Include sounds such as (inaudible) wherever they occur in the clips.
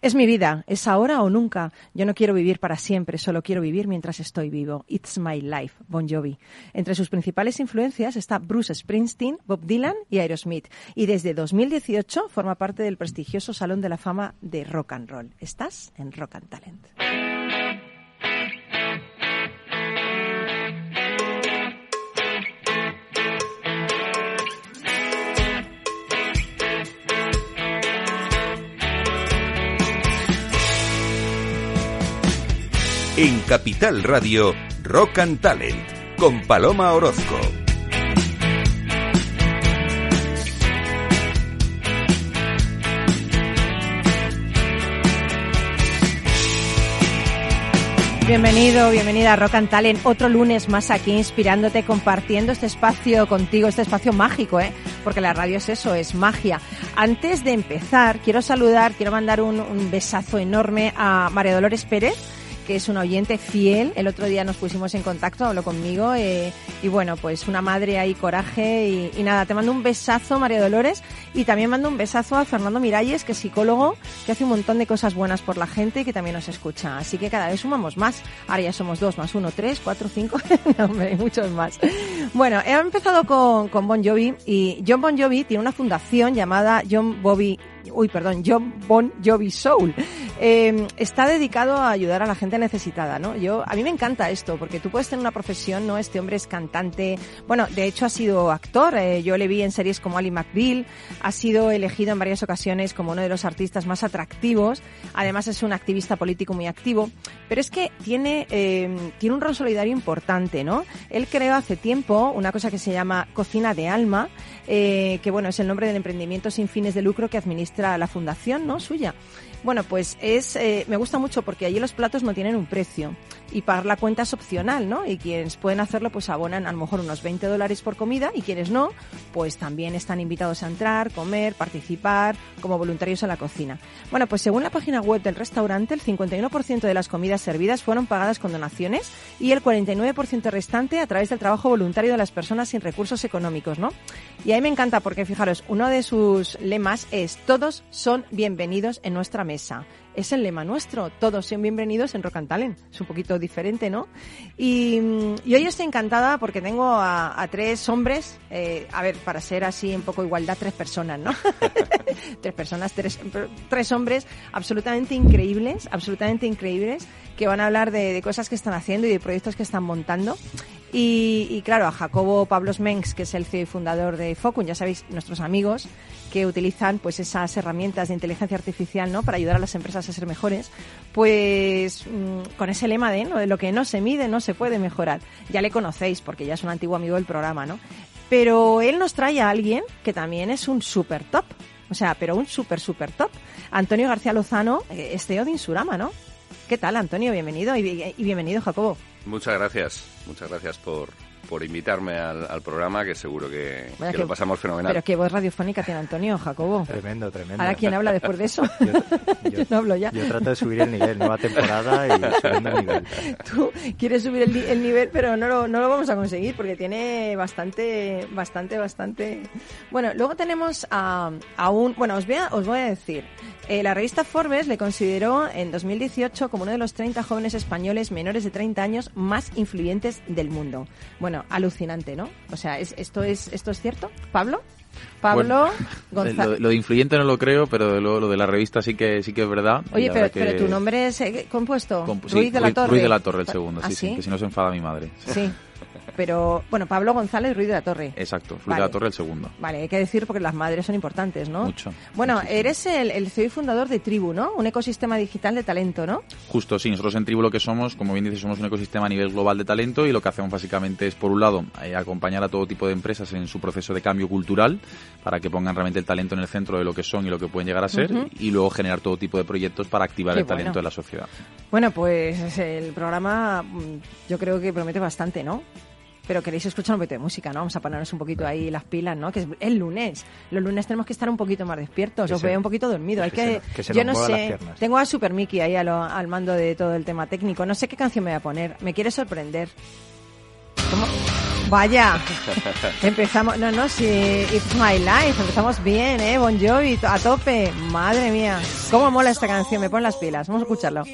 Es mi vida, es ahora o nunca. Yo no quiero vivir para siempre, solo quiero vivir mientras estoy vivo. It's my life, Bon Jovi. Entre sus principales influencias está Bruce Springsteen, Bob Dylan y Aerosmith. Y desde 2018 forma parte del prestigioso Salón de la Fama de Rock and Roll. Estás en Rock and Talent. En Capital Radio, Rock and Talent, con Paloma Orozco. Bienvenido, bienvenida a Rock and Talent. Otro lunes más aquí inspirándote, compartiendo este espacio contigo, este espacio mágico, ¿eh? Porque la radio es eso, es magia. Antes de empezar, quiero saludar, quiero mandar un, un besazo enorme a María Dolores Pérez que es un oyente fiel. El otro día nos pusimos en contacto, habló conmigo eh, y bueno, pues una madre ahí, coraje y, nada, te mando un besazo, María Dolores, y también mando un besazo a Fernando Miralles, que es psicólogo, que hace un montón de cosas buenas por la gente y que también nos escucha. Así que cada vez sumamos más. Ahora ya somos dos, más uno, tres, cuatro, cinco, (laughs) no, hombre, muchos más. Bueno, he empezado con, con Bon Jovi y John Bon Jovi tiene una fundación llamada John Bobby uy, perdón, John Bon Jovi Soul. Eh, está dedicado a ayudar a la gente necesitada, ¿no? Yo, a mí me encanta esto, porque tú puedes tener una profesión, ¿no? Este hombre es cantante, bueno, de hecho ha sido actor, eh, yo le vi en series como Ali McBeal, ha sido elegido en varias ocasiones como uno de los artistas más atractivos, además es un activista político muy activo, pero es que tiene, eh, tiene un rol solidario importante, ¿no? Él creó hace tiempo una cosa que se llama Cocina de Alma, que bueno, es el nombre del emprendimiento sin fines de lucro que administra la fundación, ¿no? Suya. Bueno, pues es, eh, me gusta mucho porque allí los platos no tienen un precio y pagar la cuenta es opcional, ¿no? Y quienes pueden hacerlo, pues abonan a lo mejor unos 20 dólares por comida y quienes no, pues también están invitados a entrar, comer, participar como voluntarios en la cocina. Bueno, pues según la página web del restaurante, el 51% de las comidas servidas fueron pagadas con donaciones y el 49% restante a través del trabajo voluntario de las personas sin recursos económicos, ¿no? Y ahí me encanta porque, fijaros, uno de sus lemas es todos son bienvenidos en nuestra mesa es el lema nuestro. Todos sean bienvenidos en Rock and Talent. Es un poquito diferente, ¿no? Y, hoy estoy encantada porque tengo a, tres hombres, eh, a ver, para ser así un poco igualdad, tres personas, ¿no? (laughs) tres personas, tres, hombres absolutamente increíbles, absolutamente increíbles, que van a hablar de, de cosas que están haciendo y de proyectos que están montando. Y, claro, a Jacobo Pablos Mengs, que es el CEO y fundador de Focun, ya sabéis, nuestros amigos que utilizan pues esas herramientas de inteligencia artificial ¿no? para ayudar a las empresas a ser mejores, pues mm, con ese lema de, ¿no? lo que no se mide no se puede mejorar. Ya le conocéis porque ya es un antiguo amigo del programa, ¿no? Pero él nos trae a alguien que también es un super top. O sea, pero un super, super top. Antonio García Lozano, eh, es CEO de Insurama, ¿no? ¿Qué tal, Antonio? Bienvenido y bienvenido, Jacobo. Muchas gracias, muchas gracias por, por invitarme al, programa, que seguro que, lo pasamos fenomenal. Pero qué voz radiofónica tiene Antonio, Jacobo. Tremendo, tremendo. Ahora, ¿quién habla después de eso? (laughs) Yo, (laughs) no hablo ya. Yo trato de subir el nivel, nueva temporada y subiendo el nivel. Tú quieres subir el, nivel, pero no lo, no lo vamos a conseguir porque tiene bastante, bastante, bastante... Bueno, luego tenemos a, a un... Bueno, os voy a, os voy a decir. Eh, la revista Forbes le consideró en 2018 como uno de los 30 jóvenes españoles menores de 30 años más influyentes del mundo. Bueno, alucinante, ¿no? O sea, ¿esto, es, ¿esto es cierto? ¿Pablo? Pablo (laughs) González. Lo, de influyente no lo creo, pero lo, lo, de la revista sí que sí que es verdad. Oye, pero, tu nombre es eh, compuesto. Ruiz de la Torre. Ruiz de la Torre, el segundo, ¿Ah, sí, sí, que si no se enfada mi madre. Sí. Pero, bueno, Pablo González Ruiz de la Torre. Exacto, Ruiz de la Torre el segundo. Vale, hay que decir porque las madres son importantes, ¿no? Mucho. Bueno, eres el, el CEO y fundador de Tribu, ¿no? Un ecosistema digital de talento, ¿no? Justo, sí. Nosotros en Tribu lo que somos, como bien dices, somos un ecosistema a nivel global de talento y lo que hacemos básicamente es, por un lado, eh, acompañar a todo tipo de empresas en su proceso de cambio cultural para que pongan realmente el talento en el centro de lo que son y lo que pueden llegar a ser y luego generar todo tipo de proyectos para activar el talento de la sociedad. Bueno, pues el programa mm, yo creo que promete bastante, ¿no? Pero queréis escuchar un poquito de música, ¿no? Vamos a ponernos un poquito ahí las pilas, ¿no? Que es el lunes. Los lunes tenemos que estar un poquito más despiertos. Os veo un poquito dormido. Hay que, yo no sé. Tengo a Super Mickey ahí al mando de todo el tema técnico. No sé qué canción me voy a poner. Me quiere sorprender. ¿Cómo? Vaya, (laughs) empezamos, no, no, sí, It's My Life, empezamos bien, ¿eh? Bon Jovi, a tope, madre mía, cómo mola esta canción, me pone las pilas, vamos a escucharlo.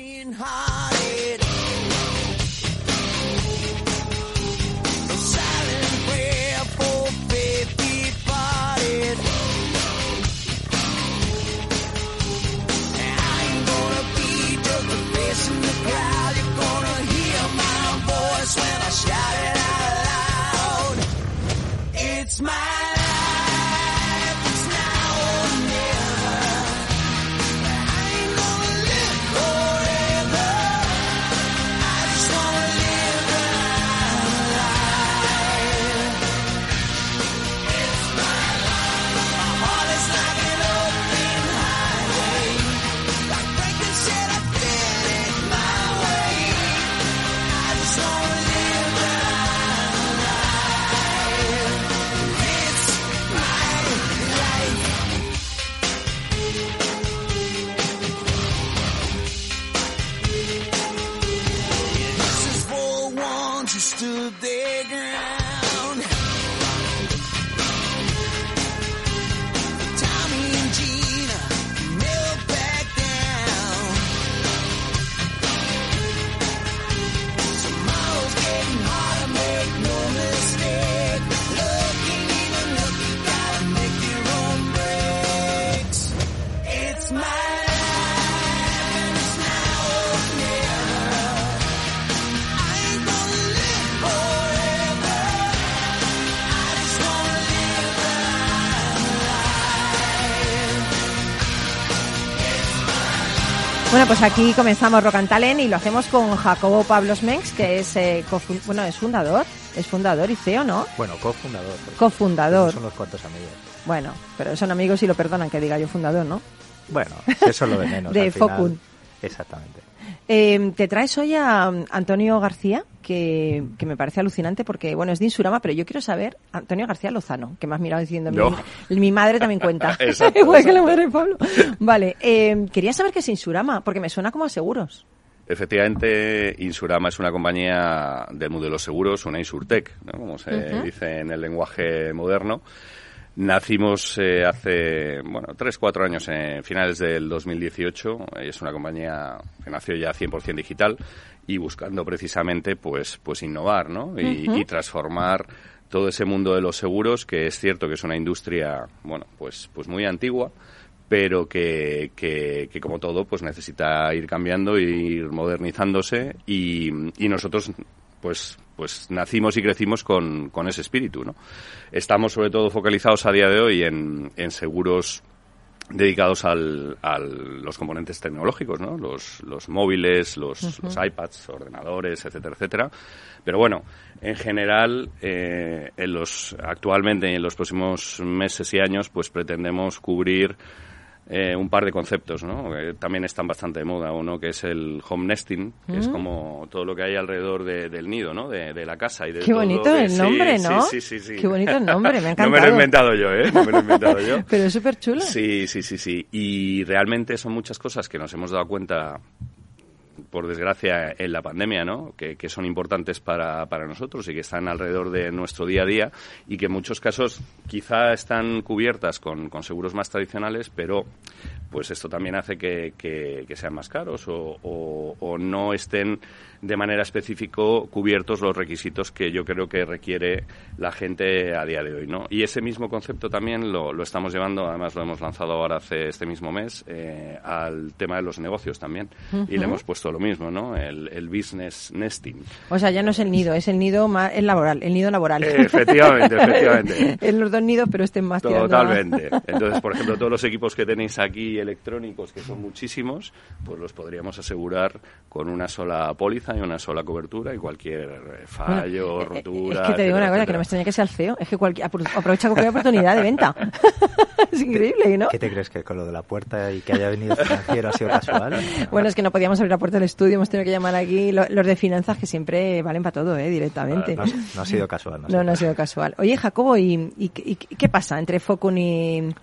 Bueno, pues aquí comenzamos Rock and Talent y lo hacemos con Jacobo Pablos Mengs, que es eh, bueno, es fundador, es fundador y CEO, ¿no? Bueno, cofundador. Cofundador. Son unos cuantos amigos. Bueno, pero son amigos y lo perdonan que diga yo fundador, ¿no? Bueno, eso es lo de menos. (laughs) de Focun. Exactamente. Eh, te traes hoy a Antonio García, que, me parece alucinante porque, bueno, es de Insurama, pero yo quiero saber, Antonio García Lozano, que me has mirado diciendo, mi, madre también cuenta. (laughs) (laughs) Igual que la madre de Pablo. (laughs) Vale, eh, quería saber qué es Insurama, porque me suena como a seguros. Efectivamente, Insurama es una compañía del mundo de los seguros, una Insurtech, como se dice en el lenguaje moderno. Nacimos eh, hace, bueno, tres, cuatro años, en finales del 2018. Es una compañía que nació ya 100% digital y buscando precisamente, pues, pues innovar, ¿no? Y, transformar todo ese mundo de los seguros, que es cierto que es una industria, bueno, pues, pues muy antigua, pero que, que, como todo, pues necesita ir cambiando, ir modernizándose y, y nosotros pues, pues nacimos y crecimos con, con ese espíritu, ¿no? Estamos sobre todo focalizados a día de hoy en, en seguros dedicados al, a los componentes tecnológicos, ¿no? Los, los móviles, los, los, iPads, ordenadores, etcétera, etcétera. Pero bueno, en general, eh, en los, actualmente y en los próximos meses y años, pues pretendemos cubrir eh, un par de conceptos, ¿no? Que también están bastante de moda. Uno que es el home nesting, que es mm. como todo lo que hay alrededor del nido, ¿no? De, la casa y de Qué bonito el nombre, ¿no? Sí, sí, sí, Qué bonito el nombre, me ha encantado. (laughs) no me lo he inventado yo, ¿eh? No me lo he inventado yo. (laughs) Pero es súper chulo. Sí, sí, sí, sí. Y realmente son muchas cosas que nos hemos dado cuenta por desgracia, en la pandemia, ¿no? Que, son importantes para, para, nosotros y que están alrededor de nuestro día a día y que en muchos casos quizá están cubiertas con, con seguros más tradicionales, pero pues esto también hace que, que, sean más caros o, o, no estén de manera específica cubiertos los requisitos que yo creo que requiere la gente a día de hoy, ¿no? Y ese mismo concepto también lo, lo estamos llevando, además lo hemos lanzado ahora hace este mismo mes, eh, al tema de los negocios también. Y le hemos puesto lo mismo, ¿no? El, el, business nesting. O sea, ya no es el nido, es el nido más, el laboral, el nido laboral. efectivamente, (laughs) efectivamente. en los dos nidos, pero estén más Totalmente. Entonces, por ejemplo, todos los equipos que tenéis aquí electrónicos, que son muchísimos, pues los podríamos asegurar con una sola póliza y una sola cobertura y cualquier fallo, eh, rotura. Es que te digo una cosa, que no me extraña que sea el feo, es que aprovecha cualquier oportunidad de venta. (laughs) es increíble, ¿no? ¿Qué te crees que con lo de la puerta y que haya venido financiero ha sido casual? Bueno, es que no podíamos abrir la puerta del estudio, hemos tenido que llamar aquí los de finanzas que siempre valen para todo, ¿eh? directamente. no, ha sido casual. No, (laughs) no, ha sido casual. Oye, Jacobo, ¿y, qué pasa entre Focun y,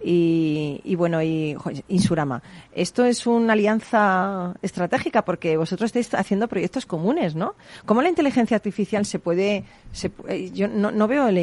y, bueno, y Insurama. Esto es una alianza estratégica porque vosotros estáis haciendo proyectos comunes, ¿no? ¿Cómo la inteligencia artificial se puede, se, eh, yo no, veo el,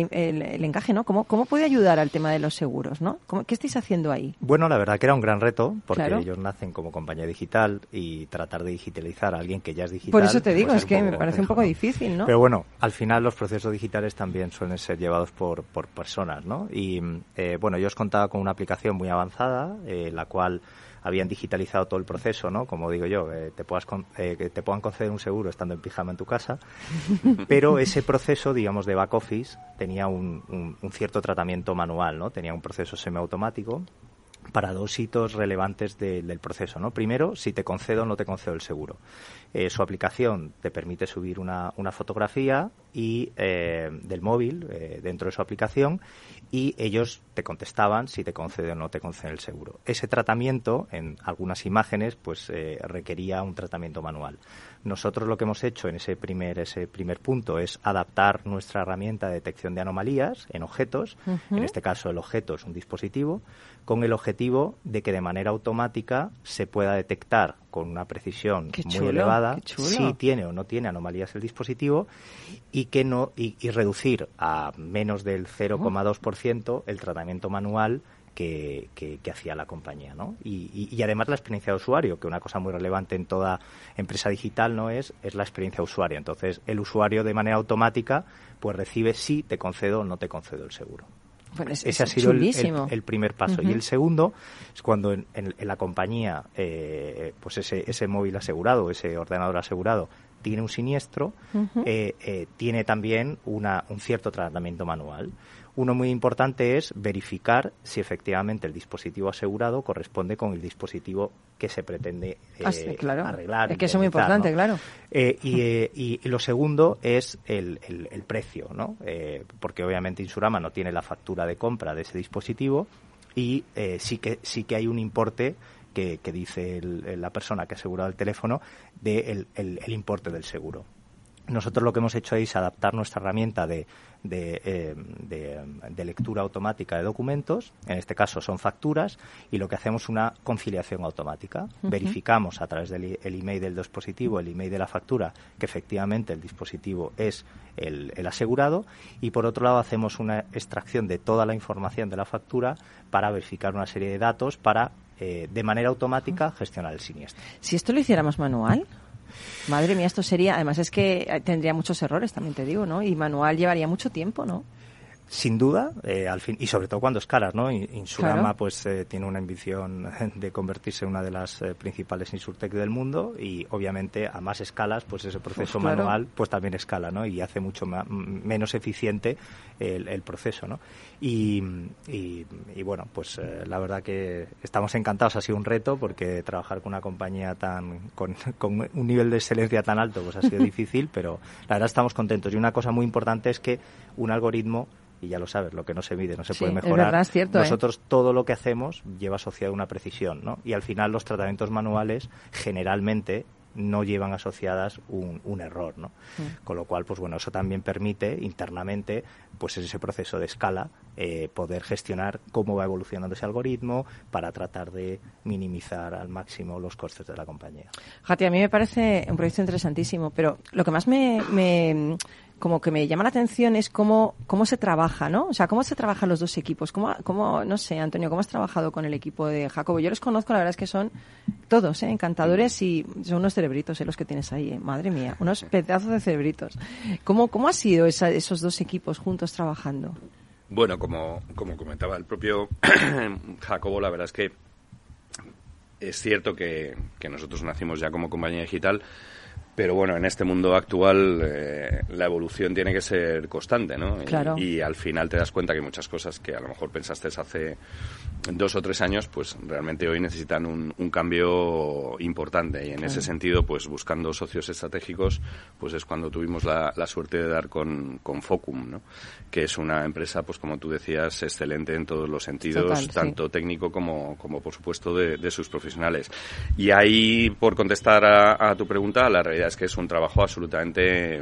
encaje, ¿no? ¿Cómo, ¿Cómo puede ayudar al tema de los seguros, ¿no? ¿Qué estáis haciendo ahí? Bueno, la verdad que era un gran reto porque ellos nacen como compañía digital y tratar de digitalizar a alguien que ya es digital. Por eso te digo, es que me parece un poco difícil, ¿no? Pero bueno, al final los procesos digitales también suelen ser llevados por, por personas, ¿no? Y eh, bueno, yo os contaba con una aplicación muy avanzada, eh, la cual habían digitalizado todo el proceso, ¿no? Como digo yo, eh, te puedas eh, que te puedan conceder un seguro estando en pijama en tu casa, (laughs) pero ese proceso, digamos, de back office tenía un, un cierto tratamiento manual, ¿no? Tenía un proceso semiautomático para dos hitos relevantes del proceso. ¿no? Primero, si te concedo o no te concedo el seguro. Eh, su aplicación te permite subir una, una fotografía y eh, del móvil eh, dentro de su aplicación y ellos te contestaban si te concede o no te concede el seguro. Ese tratamiento en algunas imágenes pues requería un tratamiento manual. Nosotros lo que hemos hecho en ese primer, ese primer punto es adaptar nuestra herramienta de detección de anomalías en objetos, en este caso el objeto es un dispositivo, con el objetivo de que de manera automática se pueda detectar con una precisión muy elevada si tiene o no tiene anomalías el dispositivo y que no y, reducir a menos del 0,2% el tratamiento manual que, hacía la compañía, ¿no? Y, además la experiencia de usuario, que una cosa muy relevante en toda empresa digital no es, es la experiencia de usuario. Entonces, el usuario de manera automática pues recibe si te concedo o no te concedo el seguro. Ese ha sido el, primer paso. Y el segundo es cuando en, la compañía, eh, pues ese, ese móvil asegurado, ese ordenador asegurado, tiene un siniestro, eh, eh, tiene también una, un cierto tratamiento manual. Uno muy importante es verificar si efectivamente el dispositivo asegurado corresponde con el dispositivo que se pretende ah, eh, arreglar. Es que eso es muy importante, claro. Eh, eh, y, lo segundo es el, el, precio, ¿no? porque obviamente Insurama no tiene la factura de compra de ese dispositivo y sí que sí que hay un importe que, dice la persona que ha asegurado el teléfono de el importe del seguro. Nosotros lo que hemos hecho es adaptar nuestra herramienta de, eh, de, lectura automática de documentos, en este caso son facturas, y lo que hacemos es una conciliación automática. Verificamos a través del email del dispositivo, el email de la factura, que efectivamente el dispositivo es el, asegurado, y por otro lado hacemos una extracción de toda la información de la factura para verificar una serie de datos para, eh, de manera automática, gestionar el siniestro. Si esto lo hiciéramos manual, Madre mía, esto sería, además es que eh, tendría muchos errores, también te digo, ¿no? Y manual llevaría mucho tiempo, ¿no? Sin duda, eh, al fin, y sobre todo cuando escalas, ¿no? Insurama pues eh, tiene una ambición (laughs) de convertirse en una de las eh, principales insurtech del mundo y obviamente a más escalas pues ese proceso manual pues también escala, ¿no? Y hace mucho menos eficiente el, proceso, ¿no? Y, y, bueno, pues la verdad que estamos encantados, ha sido un reto porque trabajar con una compañía tan con, (laughs) con un nivel de excelencia tan alto pues ha sido (laughs) difícil, pero la verdad estamos contentos y una cosa muy importante es que un algoritmo y ya lo sabes, lo que no se mide no se puede mejorar. Es cierto, ¿eh? Nosotros todo lo que hacemos lleva asociado una precisión, ¿no? Y al final los tratamientos manuales generalmente no llevan asociadas un, error, ¿no? Mm. Con lo cual, pues bueno, eso también permite internamente, pues ese proceso de escala, eh, poder gestionar cómo va evolucionando ese algoritmo para tratar de minimizar al máximo los costes de la compañía. Jati, a mí me parece un proyecto interesantísimo, pero lo que más me como que me llama la atención es cómo, cómo se trabaja, ¿no? O sea, cómo se trabajan los dos equipos. ¿Cómo, cómo, no sé, Antonio, cómo has trabajado con el equipo de Jacobo? Yo los conozco, la verdad es que son todos, ¿eh? Encantadores y son unos cerebritos, ¿eh? Los que tienes ahí, ¿eh? Madre mía, unos pedazos de cerebritos. ¿Cómo, cómo ha sido esos dos equipos juntos trabajando? Bueno, como, como comentaba el propio (clears throat) Jacobo, la verdad es que es cierto que, que nosotros nacimos ya como compañía digital, pero bueno, en este mundo actual eh, la evolución tiene que ser constante, ¿no? Claro. Y, al final te das cuenta que muchas cosas que a lo mejor pensaste hace dos o tres años, pues realmente hoy necesitan un, cambio importante. Y en ese sentido, pues buscando socios estratégicos, pues es cuando tuvimos la, suerte de dar con, con, Focum, ¿no? Que es una empresa, pues como tú decías, excelente en todos los sentidos, tanto técnico como, como por supuesto de, sus profesionales. Y ahí, por contestar a, a tu pregunta, la realidad es que es un trabajo absolutamente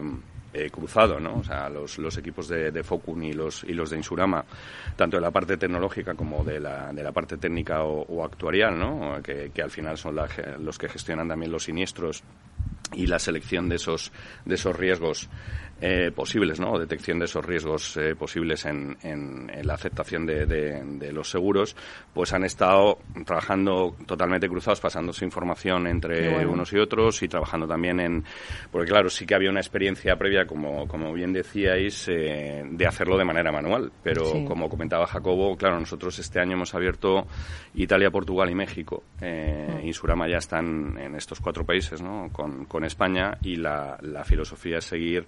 eh, cruzado, ¿no? O sea, los, los equipos de, Focun y los, y los de Insurama, tanto de la parte tecnológica como de la, de la parte técnica o, actuarial, ¿no? Que, que, al final son los que gestionan también los siniestros y la selección de esos, de esos riesgos eh, posibles, ¿no? Detección de esos riesgos eh, posibles en, en, la aceptación de, de, los seguros, pues han estado trabajando totalmente cruzados, pasándose información entre unos y otros y trabajando también en... Porque claro, sí que había una experiencia previa, como, como bien decíais, eh, de hacerlo de manera manual. Pero como comentaba Jacobo, claro, nosotros este año hemos abierto Italia, Portugal y México. Eh, mm. Insurama ya están en estos cuatro países, ¿no? Con, con España y la, la filosofía es seguir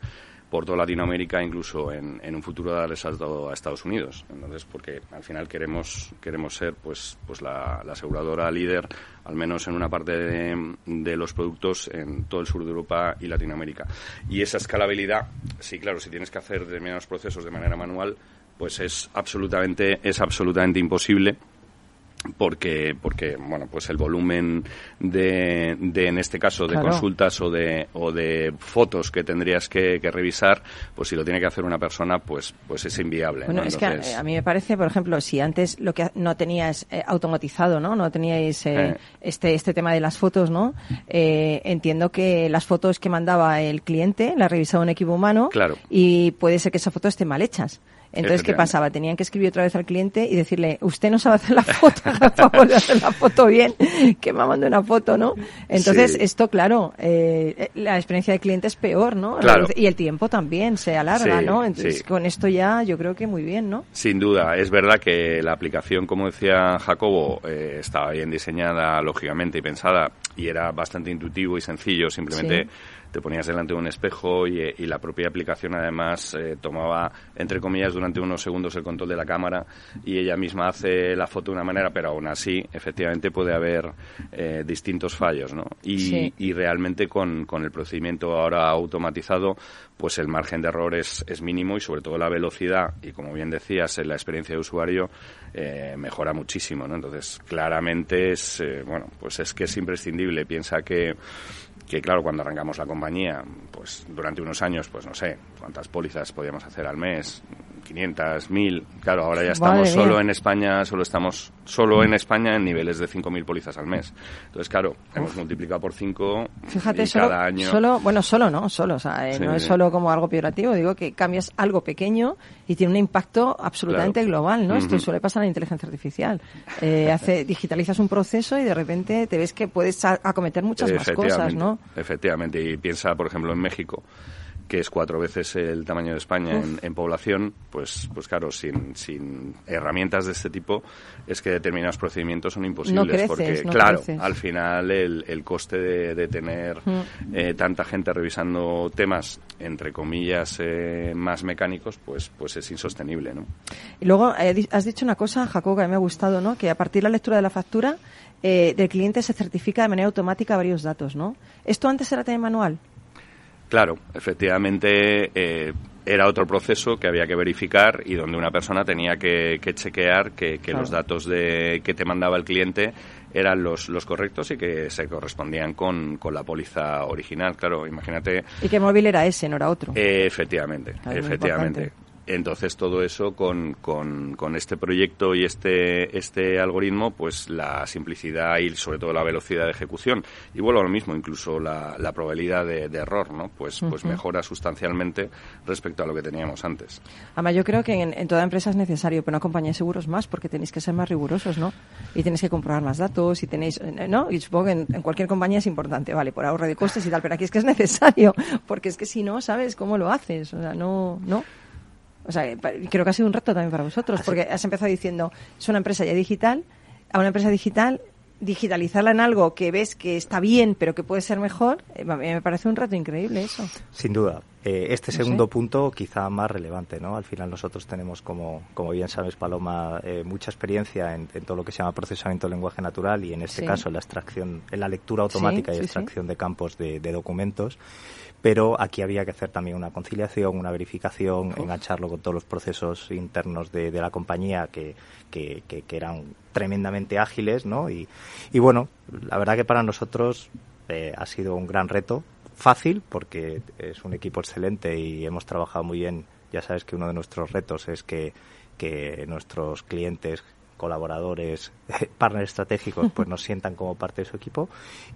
por toda Latinoamérica, incluso en, un futuro darle salto a Estados Unidos. Entonces, porque al final queremos queremos ser pues pues la, aseguradora líder, al menos en una parte de, los productos en todo el sur de Europa y Latinoamérica. Y esa escalabilidad, sí, claro, si tienes que hacer determinados procesos de manera manual, pues es absolutamente es absolutamente imposible porque porque bueno pues el volumen de, de en este caso de consultas o de o de fotos que tendrías que, revisar pues si lo tiene que hacer una persona pues pues es inviable bueno es que a, mí me parece por ejemplo si antes lo que no tenías eh, automatizado no no teníais eh, eh. este este tema de las fotos no entiendo que las fotos que mandaba el cliente las revisaba un equipo humano claro. y puede ser que esas fotos estén mal hechas entonces, ¿qué pasaba? Tenían que escribir otra vez al cliente y decirle, usted no sabe hacer la (laughs) foto, por favor de hacer la foto bien, que me mande una foto, ¿no? Entonces, esto, claro, eh, la experiencia del cliente es peor, ¿no? Y el tiempo también se alarga, ¿no? Entonces, con esto ya yo creo que muy bien, ¿no? Sin duda. Es verdad que la aplicación, como decía Jacobo, eh, estaba bien diseñada, lógicamente, y pensada, y era bastante intuitivo y sencillo, simplemente te ponías delante de un espejo y, la propia aplicación además eh, tomaba, entre comillas, durante unos segundos el control de la cámara y ella misma hace la foto de una manera, pero aún así, efectivamente, puede haber eh, distintos fallos, ¿no? Y, y realmente con, con, el procedimiento ahora automatizado, pues el margen de error es, es, mínimo y sobre todo la velocidad y, como bien decías, en la experiencia de usuario eh, mejora muchísimo, ¿no? Entonces, claramente es, bueno, pues es que es imprescindible. Piensa que que claro, cuando arrancamos la compañía, pues durante unos años, pues no sé, cuántas pólizas podíamos hacer al mes, 500, 1000. Claro, ahora ya estamos solo en España, solo estamos solo en España en niveles de 5000 pólizas al mes. Entonces, claro, hemos multiplicado por 5 Fíjate, solo, cada año solo, bueno, solo no, solo, o sea, eh, no es solo como algo peorativo, digo que cambias algo pequeño y tiene un impacto absolutamente global, ¿no? Esto suele pasar en la inteligencia artificial. Eh, hace (laughs) digitalizas un proceso y de repente te ves que puedes acometer muchas más cosas, ¿no? Efectivamente, y piensa, por ejemplo, en México que es cuatro veces el tamaño de España en, población, pues, pues claro, sin, sin herramientas de este tipo, es que determinados procedimientos son imposibles. porque, claro, al final el, el coste de, tener eh, tanta gente revisando temas, entre comillas, eh, más mecánicos, pues, pues es insostenible, ¿no? Y luego eh, has dicho una cosa, Jacob, que me ha gustado, ¿no? Que a partir de la lectura de la factura, del cliente se certifica de manera automática varios datos, ¿no? ¿Esto antes era también manual? Claro, efectivamente eh, era otro proceso que había que verificar y donde una persona tenía que, chequear que, los datos de, que te mandaba el cliente eran los, los correctos y que se correspondían con, con la póliza original. Claro, imagínate. ¿Y qué móvil era ese, no era otro? Eh, efectivamente, efectivamente. Entonces todo eso con, con, este proyecto y este, este algoritmo, pues la simplicidad y sobre todo la velocidad de ejecución. Y vuelvo a lo mismo, incluso la, la probabilidad de, error, ¿no? Pues, pues mejora sustancialmente respecto a lo que teníamos antes. Además yo creo que en, toda empresa es necesario, pero no compañía de seguros más, porque tenéis que ser más rigurosos, ¿no? Y tenéis que comprobar más datos y tenéis, ¿no? Y supongo que en, en cualquier compañía es importante, vale, por ahorro de costes y tal, pero aquí es que es necesario, (laughs) porque es que si no, ¿sabes cómo lo haces? O sea, no, no. O sea, creo que ha sido un reto también para vosotros, porque has empezado diciendo, es una empresa ya digital, a una empresa digital, digitalizarla en algo que ves que está bien, pero que puede ser mejor, eh, me parece un reto increíble eso. Sin duda. Eh, este segundo punto quizá más relevante, ¿no? Al final nosotros tenemos, como, como bien sabes, Paloma, eh, mucha experiencia en, todo lo que se llama procesamiento de lenguaje natural y en este caso la extracción, en la lectura automática y extracción de campos de, de documentos pero aquí había que hacer también una conciliación, una verificación, engancharlo con todos los procesos internos de, la compañía que, que, eran tremendamente ágiles, ¿no? Y, y, bueno, la verdad que para nosotros eh, ha sido un gran reto fácil porque es un equipo excelente y hemos trabajado muy bien. Ya sabes que uno de nuestros retos es que, que nuestros clientes colaboradores, (laughs) partners estratégicos, pues nos sientan como parte de su equipo.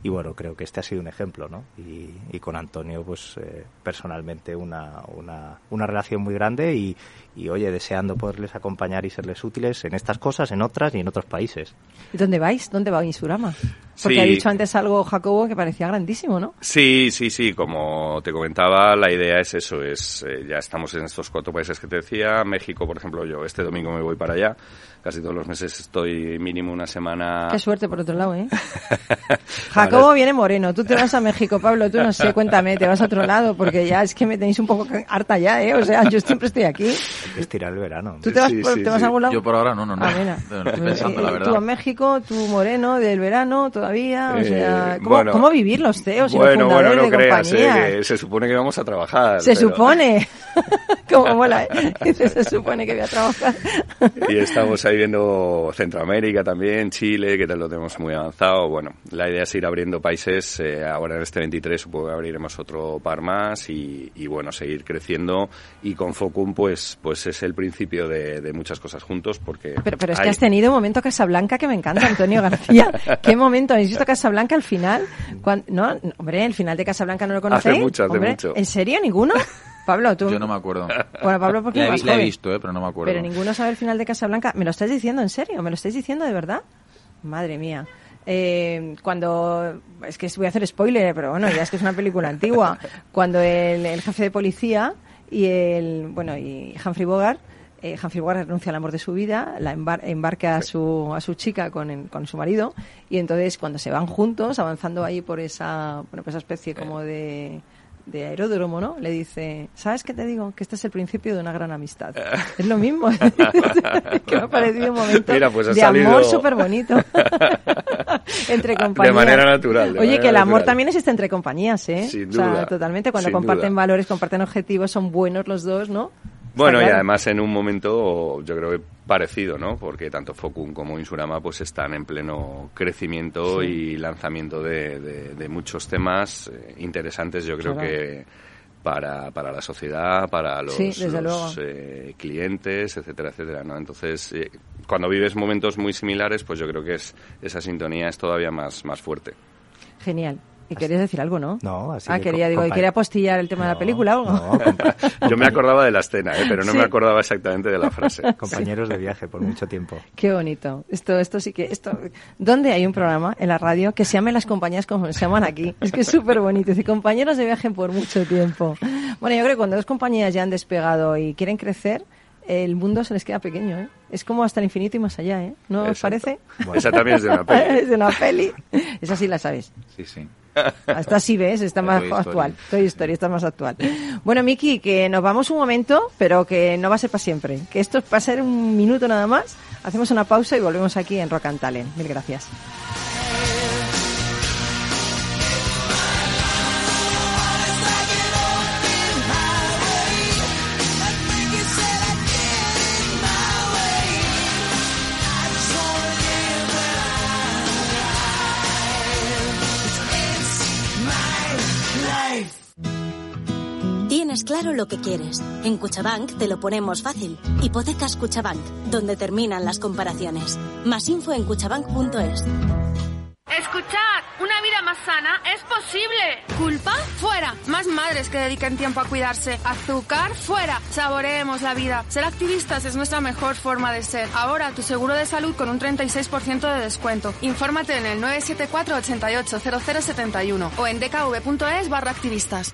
Y bueno, creo que este ha sido un ejemplo, ¿no? Y, y con Antonio, pues eh, personalmente una, una, una relación muy grande y, y, oye, deseando poderles acompañar y serles útiles en estas cosas, en otras y en otros países. ¿Y dónde vais? ¿Dónde va Insurama? Porque Sí. ha dicho antes algo, Jacobo, que parecía grandísimo, ¿no? Sí, sí, sí, como te comentaba, la idea es eso, es eh, ya estamos en estos cuatro países que te decía, México, por ejemplo, yo este domingo me voy para allá, casi todos los meses estoy mínimo una semana... Qué suerte, por otro lado, ¿eh? (laughs) Jacobo viene moreno, tú te vas a México, Pablo, tú no sé, (laughs) cuéntame, te vas a otro lado, porque ya es que me tenéis un poco harta ya, ¿eh? O sea, yo siempre estoy aquí. Hay que estirar el verano. ¿Tú te vas, Sí, por- sí, te vas sí. a algún lado? Yo por ahora no, no, no. Ah. No, estoy pensando, la Eh, verdad. Tú a México, tú moreno, del verano todavía, o Eh, sea, ¿cómo, bueno. cómo vivir los CEOs y bueno, los bueno, no de creas, eh, compañías? que se supone que vamos a trabajar. Se pero- supone. (laughs) (laughs) Como mola, (laughs) ¿eh? Se supone que voy a trabajar. Y estamos ahí viendo Centroamérica también, Chile, que tal lo tenemos muy avanzado. Bueno, la idea es ir abriendo países. eh, ahora en este 23 supongo que abriremos otro par más y, y, bueno, seguir creciendo. Y con Focum, pues, pues es el principio de, de muchas cosas juntos porque... Pero, pero es que hay- has tenido un momento Casablanca que me encanta, Antonio García. ¿Qué momento? ¿Habéis visto Casablanca al final? No, hombre, el final de Casablanca no lo conocéis. mucho, hace Hombre, mucho. ¿En serio? ¿Ninguno? Pablo, tú. Yo no me acuerdo. Bueno, Pablo, porque La es he, la visto, eh, pero no me acuerdo. Pero ninguno sabe el final de Casablanca. ¿Me lo estás diciendo en serio? ¿Me lo estáis diciendo de verdad? Madre mía. Eh, cuando es que voy a hacer spoiler, pero bueno, ya es que es una película (laughs) antigua. Cuando el, el jefe de policía y el bueno y Humphrey Bogart eh, Humphrey Bogart renuncia al amor de su vida, la embar- embarca a su, a su chica con, con su marido y entonces cuando se van juntos, avanzando ahí por esa, bueno, por esa especie como de, de aeródromo, ¿no? Le dice, ¿sabes qué te digo? Que este es el principio de una gran amistad. es lo mismo. (laughs) que me ha parecido un momento Mira, pues de salido- amor súper bonito. (laughs) entre compañías. manera natural, de Oye, manera que el amor natural. también existe entre compañías, ¿eh? Sin O sea, totalmente. Cuando comparten duda. valores, comparten objetivos, son buenos los dos, ¿no? Bueno, y además en un momento yo creo que parecido, ¿no? Porque tanto Focum como Insurama pues están en pleno crecimiento y lanzamiento de, de- de muchos temas eh, interesantes, yo creo Claro. que para, para la sociedad, para los, Sí, eh, clientes, etcétera, etcétera, ¿no? Entonces, eh, cuando vives momentos muy similares, pues yo creo que es esa sintonía es todavía más, más fuerte. Genial. ¿Y querías decir algo, no? No, así Ah, que quería, digo, ¿y quería apostillar el tema de la película o algo? no, (laughs) Yo me acordaba de la escena, ¿eh? pero no Sí. me acordaba exactamente de la frase. (laughs) compañeros de viaje por mucho tiempo. Qué bonito. Esto, esto sí que, esto, ¿dónde hay un programa en la radio que se llame las compañías como se llaman aquí? Es que es súper bonito. Dice, compañeros de viaje por mucho tiempo. Bueno, yo creo que cuando dos compañías ya han despegado y quieren crecer, el mundo se les queda pequeño, ¿eh? Es como hasta el infinito y más allá, ¿eh? ¿No os parece? Esa también es de una peli. (laughs) es de una peli. Esa sí la sabes. Sí, sí. Hasta sí ves, está más Toy Story. actual. Toy Story está más actual. Bueno, Miki, que nos vamos un momento, pero que no va a ser para siempre. Que esto va a ser un minuto nada más. Hacemos una pausa y volvemos aquí en Rock and Talent. Mil gracias. Claro lo que quieres. En Cuchabank te lo ponemos fácil. Hipotecas Cuchabank, donde terminan las comparaciones. Más info en cuchabank.es. Escuchad, una vida más sana es posible. ¿Culpa? Fuera. Más madres que dediquen tiempo a cuidarse. Azúcar? Fuera. Saboreemos la vida. Ser activistas es nuestra mejor forma de ser. Ahora tu seguro de salud con un 36% de descuento. Infórmate en el 974 88 0071 o en dkv.es barra activistas.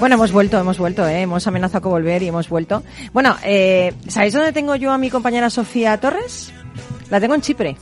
Bueno, hemos vuelto, hemos vuelto, ¿eh? hemos amenazado con volver y hemos vuelto. Bueno, eh, ¿sabéis dónde tengo yo a mi compañera Sofía Torres? La tengo en Chipre.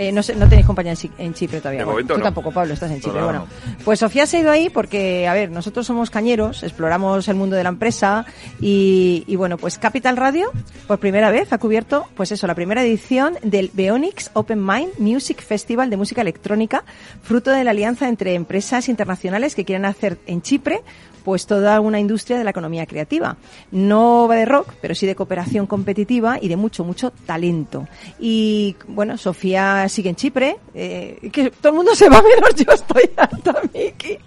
Eh, no, sé, no tenéis compañía en Chipre todavía. tú tampoco, Pablo, estás en Chipre. bueno, pues Sofía se ha ido ahí porque, a ver, nosotros somos cañeros, exploramos el mundo de la empresa y, y, bueno, pues Capital Radio por primera vez ha cubierto, pues eso, la primera edición del Beonix Open Mind Music Festival de música electrónica, fruto de la alianza entre empresas internacionales que quieren hacer en Chipre pues toda una industria de la economía creativa. No va de rock, pero sí de cooperación competitiva y de mucho, mucho talento. Y bueno, Sofía sigue en Chipre, eh, que todo el mundo se va menos (laughs) yo estoy hasta Miki.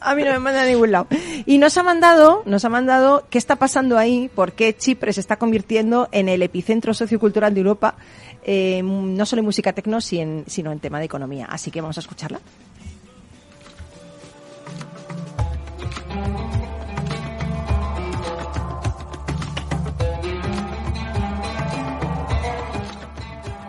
A mí no me manda a ningún lado. Y nos ha mandado, nos ha mandado qué está pasando ahí, por qué Chipre se está convirtiendo en el epicentro sociocultural de Europa, eh, no solo en música tecno, sino en tema de economía. Así que vamos a escucharla.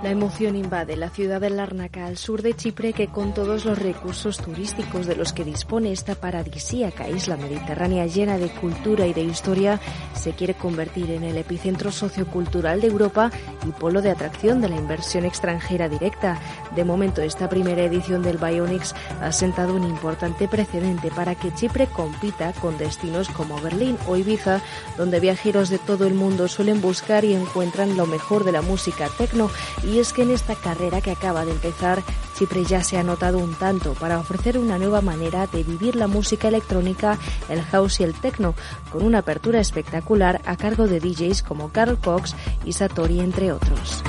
La emoción invade la ciudad de Larnaca, al sur de Chipre, que con todos los recursos turísticos de los que dispone esta paradisíaca isla mediterránea llena de cultura y de historia, se quiere convertir en el epicentro sociocultural de Europa y polo de atracción de la inversión extranjera directa. De momento, esta primera edición del Bionics ha sentado un importante precedente para que Chipre compita con destinos como Berlín o Ibiza, donde viajeros de todo el mundo suelen buscar y encuentran lo mejor de la música tecno y es que en esta carrera que acaba de empezar, Chipre ya se ha notado un tanto para ofrecer una nueva manera de vivir la música electrónica, el house y el techno, con una apertura espectacular a cargo de DJs como Carl Cox y Satori, entre otros.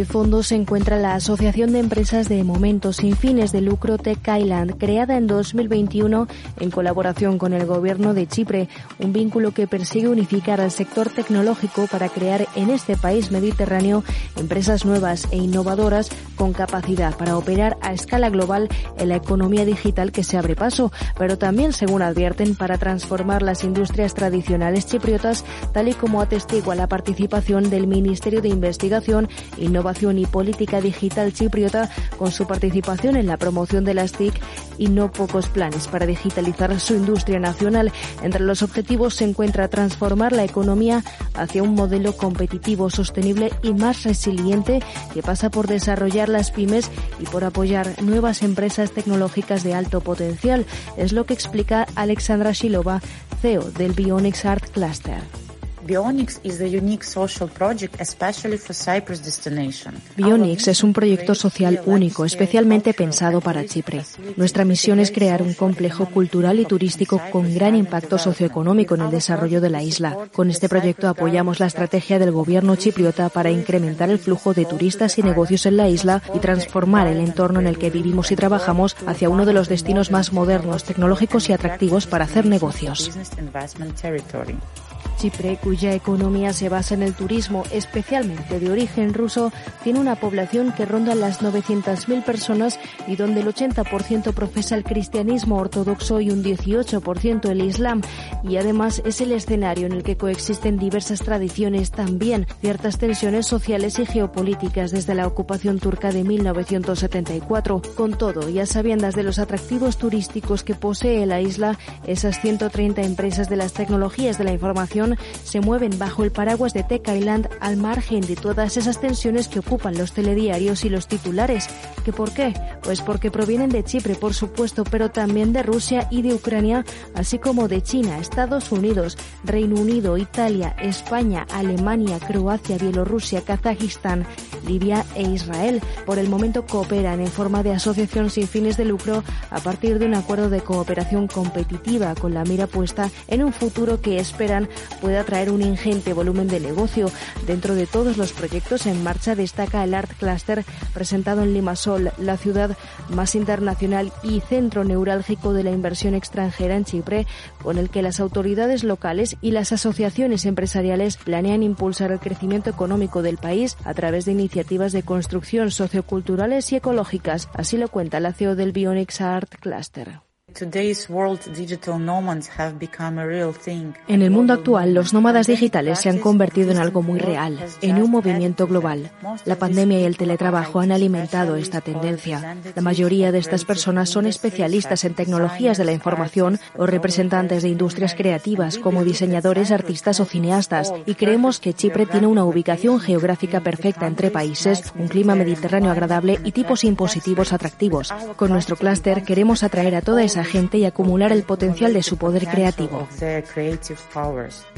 De fondo se encuentra la Asociación de Empresas de Momentos sin fines de lucro Tech Island, creada en 2021 en colaboración con el gobierno de Chipre, un vínculo que persigue unificar al sector tecnológico para crear en este país mediterráneo empresas nuevas e innovadoras con capacidad para operar a escala global en la economía digital que se abre paso, pero también, según advierten, para transformar las industrias tradicionales chipriotas, tal y como atestigua la participación del Ministerio de Investigación, Innovación Innovación y Política Digital Chipriota con su participación en la promoción de las TIC y no pocos planes para digitalizar su industria nacional. Entre los objetivos se encuentra transformar la economía hacia un modelo competitivo, sostenible y más resiliente que pasa por desarrollar las pymes y por apoyar nuevas empresas tecnológicas de alto potencial. Es lo que explica Alexandra Shilova, CEO del Bionics Art Cluster. Bionics es un proyecto social único, especialmente pensado para Chipre. Nuestra misión es crear un complejo cultural y turístico con gran impacto socioeconómico en el desarrollo de la isla. Con este proyecto apoyamos la estrategia del gobierno chipriota para incrementar el flujo de turistas y negocios en la isla y transformar el entorno en el que vivimos y trabajamos hacia uno de los destinos más modernos, tecnológicos y atractivos para hacer negocios. Chipre, cuya economía se basa en el turismo, especialmente de origen ruso, tiene una población que ronda las 900.000 personas y donde el 80% profesa el cristianismo ortodoxo y un 18% el islam. Y además es el escenario en el que coexisten diversas tradiciones, también ciertas tensiones sociales y geopolíticas desde la ocupación turca de 1974. Con todo, y a sabiendas de los atractivos turísticos que posee la isla, esas 130 empresas de las tecnologías de la información se mueven bajo el paraguas de Tech Island al margen de todas esas tensiones que ocupan los telediarios y los titulares. ¿Que por qué? Pues porque provienen de Chipre, por supuesto, pero también de Rusia y de Ucrania, así como de China, Estados Unidos, Reino Unido, Italia, España, Alemania, Croacia, Bielorrusia, Kazajistán, Libia e Israel. Por el momento cooperan en forma de asociación sin fines de lucro a partir de un acuerdo de cooperación competitiva con la mira puesta en un futuro que esperan pueda traer un ingente volumen de negocio. Dentro de todos los proyectos en marcha destaca el Art Cluster presentado en Limassol, la ciudad más internacional y centro neurálgico de la inversión extranjera en Chipre, con el que las autoridades locales y las asociaciones empresariales planean impulsar el crecimiento económico del país a través de iniciativas de construcción socioculturales y ecológicas. Así lo cuenta la CEO del Bionics Art Cluster. En el mundo actual, los nómadas digitales se han convertido en algo muy real, en un movimiento global. La pandemia y el teletrabajo han alimentado esta tendencia. La mayoría de estas personas son especialistas en tecnologías de la información o representantes de industrias creativas como diseñadores, artistas o cineastas, y creemos que Chipre tiene una ubicación geográfica perfecta entre países, un clima mediterráneo agradable y tipos impositivos atractivos. Con nuestro clúster queremos atraer a toda esa gente y acumular el potencial de su poder creativo.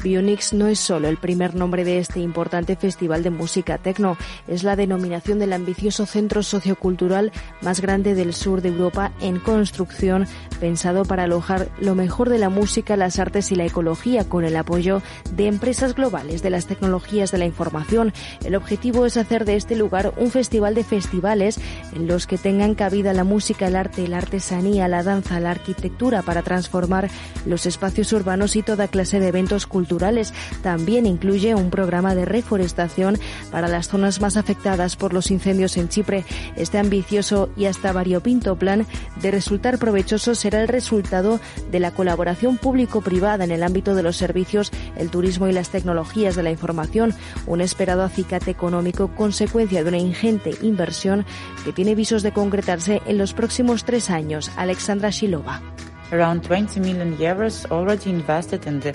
Bionix no es solo el primer nombre de este importante festival de música techno, es la denominación del ambicioso centro sociocultural más grande del sur de Europa en construcción, pensado para alojar lo mejor de la música, las artes y la ecología con el apoyo de empresas globales de las tecnologías de la información. El objetivo es hacer de este lugar un festival de festivales en los que tengan cabida la música, el arte, la artesanía, la danza, la arquitectura para transformar los espacios urbanos y toda clase de eventos culturales. También incluye un programa de reforestación para las zonas más afectadas por los incendios en Chipre. Este ambicioso y hasta variopinto plan de resultar provechoso será el resultado de la colaboración público-privada en el ámbito de los servicios, el turismo y las tecnologías de la información, un esperado acicate económico consecuencia de una ingente inversión que tiene visos de concretarse en los próximos tres años. Alexandra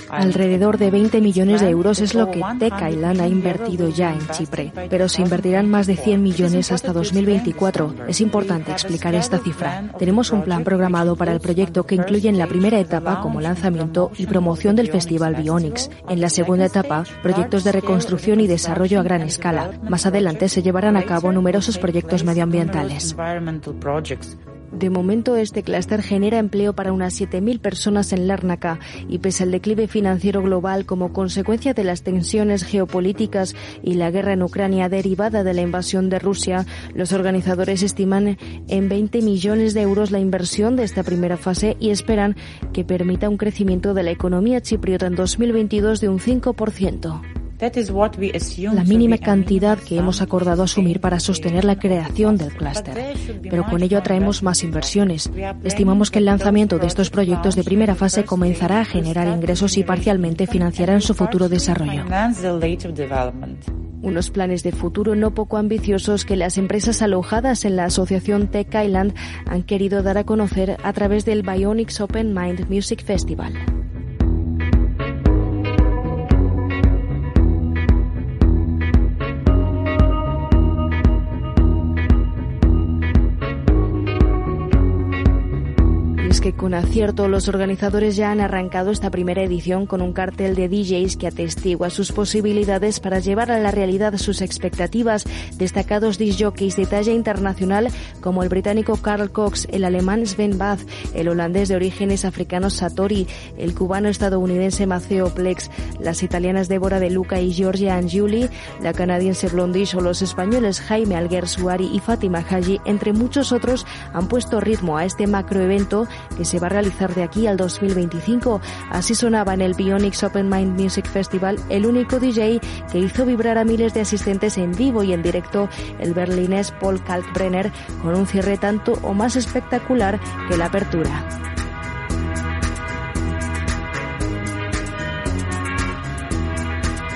Alrededor de 20 millones de euros es lo que Tech Island ha invertido ya en Chipre, pero se invertirán más de 100 millones hasta 2024. Es importante explicar esta cifra. Tenemos un plan programado para el proyecto que incluye en la primera etapa como lanzamiento y promoción del Festival Bionics. En la segunda etapa, proyectos de reconstrucción y desarrollo a gran escala. Más adelante se llevarán a cabo numerosos proyectos medioambientales. De momento, este clúster genera empleo para unas 7.000 personas en Lárnaca y pese al declive financiero global como consecuencia de las tensiones geopolíticas y la guerra en Ucrania derivada de la invasión de Rusia, los organizadores estiman en 20 millones de euros la inversión de esta primera fase y esperan que permita un crecimiento de la economía chipriota en 2022 de un 5% la mínima cantidad que hemos acordado asumir para sostener la creación del clúster. Pero con ello atraemos más inversiones. Estimamos que el lanzamiento de estos proyectos de primera fase comenzará a generar ingresos y parcialmente financiará en su futuro desarrollo. Unos planes de futuro no poco ambiciosos que las empresas alojadas en la asociación Tech Island han querido dar a conocer a través del Bionics Open Mind Music Festival. Que con acierto los organizadores ya han arrancado esta primera edición con un cartel de DJs que atestigua sus posibilidades para llevar a la realidad sus expectativas. Destacados disjockeys de talla internacional como el británico Carl Cox, el alemán Sven Bath, el holandés de orígenes africanos Satori, el cubano estadounidense Maceo Plex, las italianas Débora de Luca y Georgia Angiuli, la canadiense Blondish o los españoles Jaime Alguer Suari y Fátima Haji, entre muchos otros, han puesto ritmo a este macroevento que se va a realizar de aquí al 2025. Así sonaba en el Bionics Open Mind Music Festival el único DJ que hizo vibrar a miles de asistentes en vivo y en directo el berlinés Paul Kalkbrenner con un cierre tanto o más espectacular que la apertura.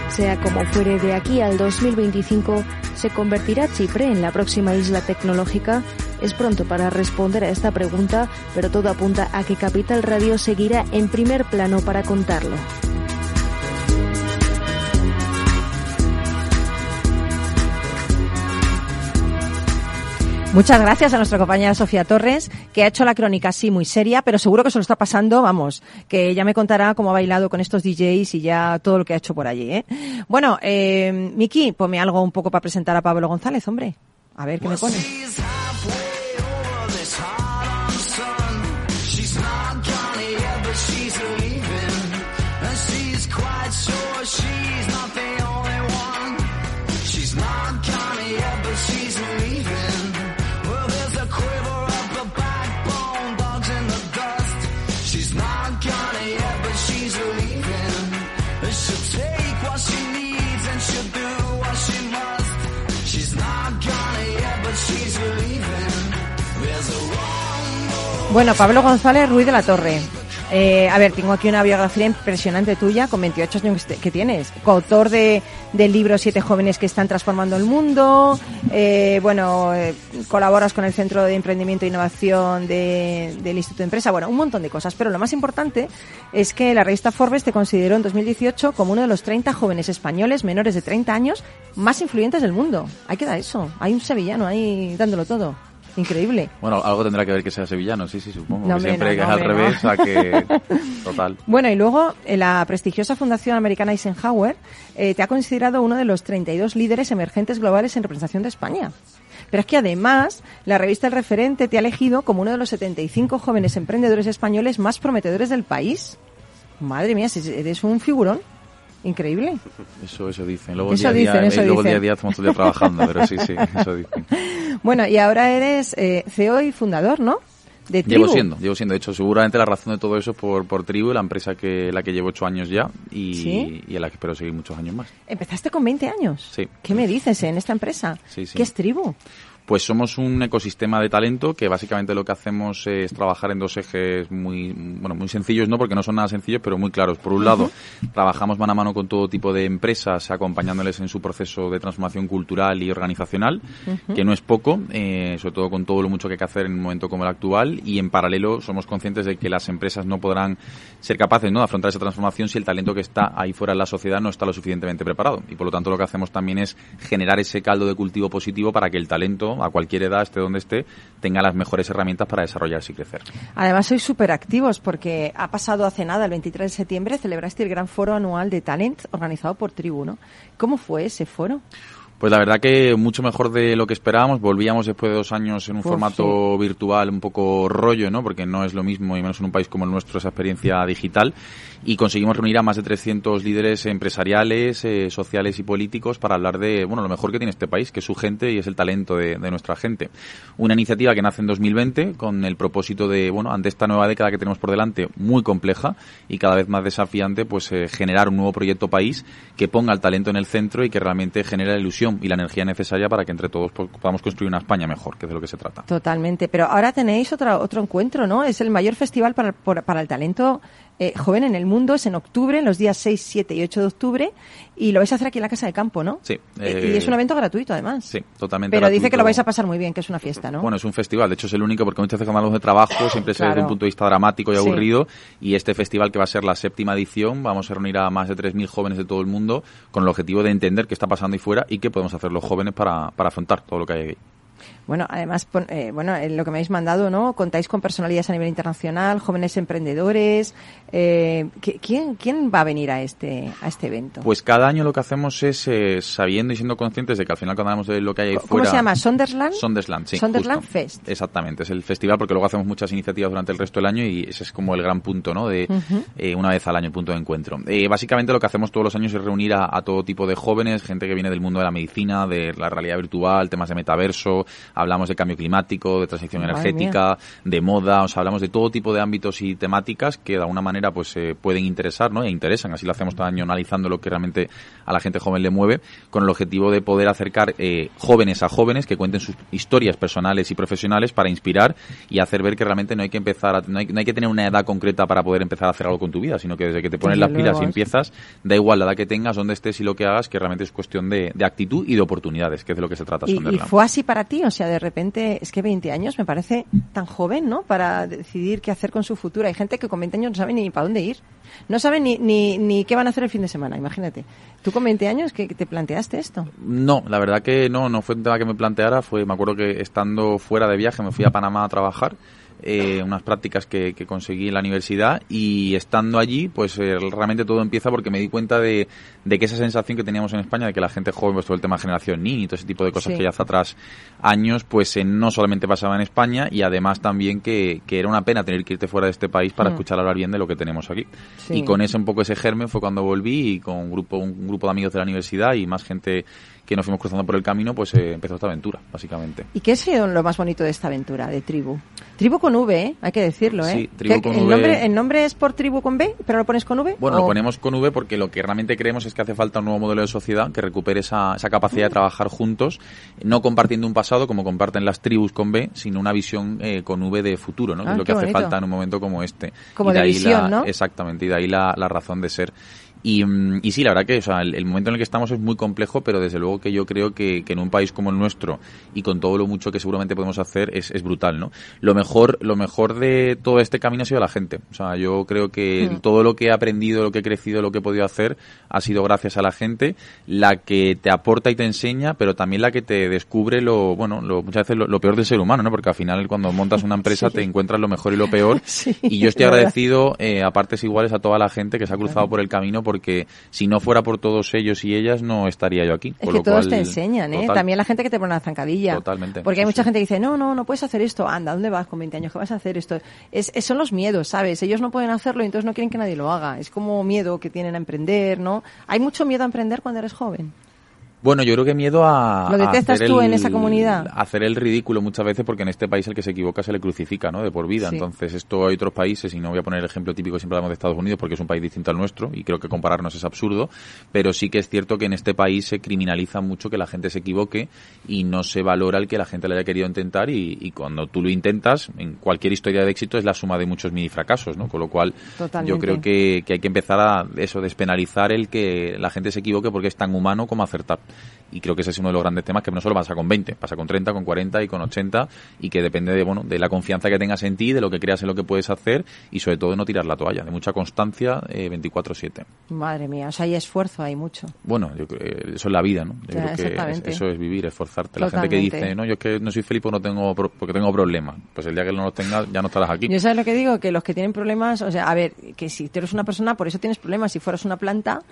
Sea como fuere de aquí al 2025, ¿se convertirá Chipre en la próxima isla tecnológica? Es pronto para responder a esta pregunta, pero todo apunta a que Capital Radio seguirá en primer plano para contarlo. Muchas gracias a nuestra compañera Sofía Torres, que ha hecho la crónica así muy seria, pero seguro que se lo está pasando, vamos, que ya me contará cómo ha bailado con estos DJs y ya todo lo que ha hecho por allí. ¿eh? Bueno, eh, Miki, ponme algo un poco para presentar a Pablo González, hombre. A ver qué me pone. Bueno, Pablo González Ruiz de la Torre. Eh, a ver, tengo aquí una biografía impresionante tuya con 28 años que tienes. Coautor de, del libro Siete jóvenes que están transformando el mundo. Eh, bueno, eh, colaboras con el Centro de Emprendimiento e Innovación de, del Instituto de Empresa. Bueno, un montón de cosas. Pero lo más importante es que la revista Forbes te consideró en 2018 como uno de los 30 jóvenes españoles menores de 30 años más influyentes del mundo. Hay que dar eso. Hay un sevillano ahí dándolo todo. Increíble. Bueno, algo tendrá que ver que sea sevillano, sí, sí, supongo. que siempre que es al revés, a que... (laughs) Total. Bueno, y luego eh, la prestigiosa Fundación Americana Eisenhower eh, te ha considerado uno de los 32 líderes emergentes globales en representación de España. Pero es que además, la revista El Referente te ha elegido como uno de los 75 jóvenes emprendedores españoles más prometedores del país. Madre mía, eres un figurón. Increíble. Eso, eso dicen. Luego eso día, dicen, día, luego día a día estamos todo el día trabajando, pero sí, sí, eso dicen. (laughs) Bueno, y ahora eres eh, CEO y fundador, ¿no? De Tribu. Llevo siendo, llevo siendo. De hecho, seguramente la razón de todo eso es por, por Tribu, la empresa que la que llevo ocho años ya y, y en la que espero seguir muchos años más. ¿Empezaste con 20 años? Sí. ¿Qué me dices en esta empresa? Sí, sí. ¿Qué es Tribu? Pues somos un ecosistema de talento que básicamente lo que hacemos es trabajar en dos ejes muy, bueno, muy sencillos, no porque no son nada sencillos, pero muy claros. Por un lado, trabajamos mano a mano con todo tipo de empresas, acompañándoles en su proceso de transformación cultural y organizacional, que no es poco, eh, sobre todo con todo lo mucho que hay que hacer en un momento como el actual. Y en paralelo, somos conscientes de que las empresas no podrán ser capaces ¿no? de afrontar esa transformación si el talento que está ahí fuera en la sociedad no está lo suficientemente preparado. Y por lo tanto, lo que hacemos también es generar ese caldo de cultivo positivo para que el talento a cualquier edad, esté donde esté, tenga las mejores herramientas para desarrollarse y crecer. Además, sois súper activos porque ha pasado hace nada, el 23 de septiembre, celebraste el gran foro anual de Talent organizado por Tribuno. ¿Cómo fue ese foro? Pues la verdad que mucho mejor de lo que esperábamos. Volvíamos después de dos años en un formato virtual un poco rollo, ¿no? Porque no es lo mismo, y menos en un país como el nuestro, esa experiencia digital. Y conseguimos reunir a más de 300 líderes empresariales, eh, sociales y políticos para hablar de, bueno, lo mejor que tiene este país, que es su gente y es el talento de, de, nuestra gente. Una iniciativa que nace en 2020 con el propósito de, bueno, ante esta nueva década que tenemos por delante, muy compleja y cada vez más desafiante, pues eh, generar un nuevo proyecto país que ponga el talento en el centro y que realmente genere la ilusión y la energía necesaria para que entre todos podamos construir una España mejor, que es de lo que se trata. Totalmente. Pero ahora tenéis otro, otro encuentro, ¿no? Es el mayor festival para, para el talento eh, joven en el mundo. Es en octubre, en los días 6, 7 y 8 de octubre. Y lo vais a hacer aquí en la Casa de Campo, ¿no? Sí. Eh, y es un evento gratuito, además. Sí, totalmente Pero gratuito. dice que lo vais a pasar muy bien, que es una fiesta, ¿no? Bueno, es un festival. De hecho, es el único, porque muchas veces hablamos de trabajo siempre se ve desde un punto de vista dramático y aburrido. Sí. Y este festival, que va a ser la séptima edición, vamos a reunir a más de 3.000 jóvenes de todo el mundo con el objetivo de entender qué está pasando ahí fuera y qué podemos hacer los jóvenes para, para afrontar todo lo que hay ahí. Bueno, además, eh, bueno, en lo que me habéis mandado, ¿no? Contáis con personalidades a nivel internacional, jóvenes emprendedores. Eh, ¿quién, ¿Quién va a venir a este, a este evento? Pues cada año lo que hacemos es, eh, sabiendo y siendo conscientes de que al final cuando hablamos de lo que hay ahí ¿Cómo fuera... se llama? ¿Sondersland? Sondersland, sí. Sondersland justo. Fest. Exactamente, es el festival porque luego hacemos muchas iniciativas durante el resto del año y ese es como el gran punto, ¿no? De uh -huh. una vez al año el punto de encuentro. básicamente lo que hacemos todos los años es reunir a, a todo tipo de jóvenes, gente que viene del mundo de la medicina, de la realidad virtual, temas de metaverso, hablamos de cambio climático, de transición energética, de moda, o sea, hablamos de todo tipo de ámbitos y temáticas que de alguna manera pues eh, pueden interesar, ¿no? E interesan, así lo hacemos todo año analizando lo que realmente a la gente joven le mueve, con el objetivo de poder acercar eh, jóvenes a jóvenes que cuenten sus historias personales y profesionales para inspirar y hacer ver que realmente no hay que empezar, a, no, hay, que tener una edad concreta para poder empezar a hacer algo con tu vida, sino que desde que te pones las pilas y empiezas, da igual la edad que tengas, dónde estés y lo que hagas, que realmente es cuestión de, actitud y de oportunidades, que es de lo que se trata. ¿Y, ¿Y fue así para ti? O sea, de repente, es que 20 años me parece tan joven, ¿no? Para decidir qué hacer con su futuro. Hay gente que con 20 años no sabe ni para dónde ir. No sabe ni, ni, ni qué van a hacer el fin de semana, imagínate. ¿Tú con 20 años que te planteaste esto? No, la verdad que no, no fue un tema que me planteara. Fue, me acuerdo que estando fuera de viaje me fui a Panamá a trabajar eh, unas prácticas que, conseguí en la universidad y estando allí, pues eh, realmente todo empieza porque me di cuenta de, que esa sensación que teníamos en España de que la gente joven, pues todo el tema de generación ni y todo ese tipo de cosas que ya hace atrás años, pues eh, no solamente pasaba en España y además también que, era una pena tener que irte fuera de este país para mm. escuchar hablar bien de lo que tenemos aquí. Y con ese un poco ese germen fue cuando volví y con un grupo, un grupo de amigos de la universidad y más gente que nos fuimos cruzando por el camino, pues eh, empezó esta aventura, básicamente. ¿Y qué es lo más bonito de esta aventura, de Tribu? Tribu con V, ¿eh? hay que decirlo, ¿eh? Sí, Tribu con el, Nombre, ¿El nombre es por Tribu con B, pero lo pones con V? Bueno, lo ponemos con V porque lo que realmente creemos es que hace falta un nuevo modelo de sociedad que recupere esa, esa capacidad de mm. trabajar juntos, no compartiendo un pasado como comparten las tribus con B, sino una visión eh, con V de futuro, ¿no? que es ah, lo que hace falta en un momento como este. Como de, visión, ¿no? Exactamente, y de ahí la, la razón de ser. Y, mm, y, sí, la verdad que o sea, el, momento en el que estamos es muy complejo, pero desde luego que yo creo que, que, en un país como el nuestro y con todo lo mucho que seguramente podemos hacer es, es, brutal, ¿no? Lo mejor, lo mejor de todo este camino ha sido la gente. O sea, yo creo que hmm. todo lo que he aprendido, lo que he crecido, lo que he podido hacer ha sido gracias a la gente, la que te aporta y te enseña, pero también la que te descubre lo, bueno, lo, muchas veces lo, peor del ser humano, ¿no? Porque al final cuando montas una (laughs) empresa te encuentras lo mejor y lo peor. (laughs) y yo estoy agradecido eh, a partes iguales a toda la gente que se ha cruzado por el camino porque si no fuera por todos ellos y ellas no estaría yo aquí. Es que todos te enseñan, ¿eh? También la gente que te pone la zancadilla. Totalmente. Porque hay mucha gente que dice, no, no, no puedes hacer esto. Anda, ¿dónde vas con 20 años? ¿Qué vas a hacer esto? Es, son los miedos, ¿sabes? Ellos no pueden hacerlo y entonces no quieren que nadie lo haga. Es como miedo que tienen a emprender, ¿no? Hay mucho miedo a emprender cuando eres joven. Bueno, yo creo que miedo a... ¿Lo detestas tú en esa comunidad? hacer el ridículo muchas veces porque en este país el que se equivoca se le crucifica, ¿no? De por vida. Entonces, esto hay otros países, y no voy a poner el ejemplo típico, siempre hablamos de Estados Unidos porque es un país distinto al nuestro y creo que compararnos es absurdo, pero sí que es cierto que en este país se criminaliza mucho que la gente se equivoque y no se valora el que la gente le haya querido intentar y, cuando tú lo intentas, en cualquier historia de éxito es la suma de muchos mini fracasos, ¿no? Con lo cual, yo creo que, que hay que empezar a eso, despenalizar el que la gente se equivoque porque es tan humano como acertar. Y creo que ese es uno de los grandes temas que no solo pasa con 20, pasa con 30, con 40 y con 80 y que depende de, bueno, de la confianza que tengas en ti, de lo que creas en lo que puedes hacer y sobre todo de no tirar la toalla, de mucha constancia eh, 24/7. Madre mía, o sea, hay esfuerzo, hay mucho. Bueno, yo creo, eso es la vida, ¿no? Yo creo que eso es vivir, esforzarte. La gente que dice, no, yo es que no soy feliz porque, no tengo, porque tengo problemas. Pues el día que no los tengas ya no estarás aquí. Yo sabes lo que digo, que los que tienen problemas, o sea, a ver, que si tú eres una persona, por eso tienes problemas. Si fueras una planta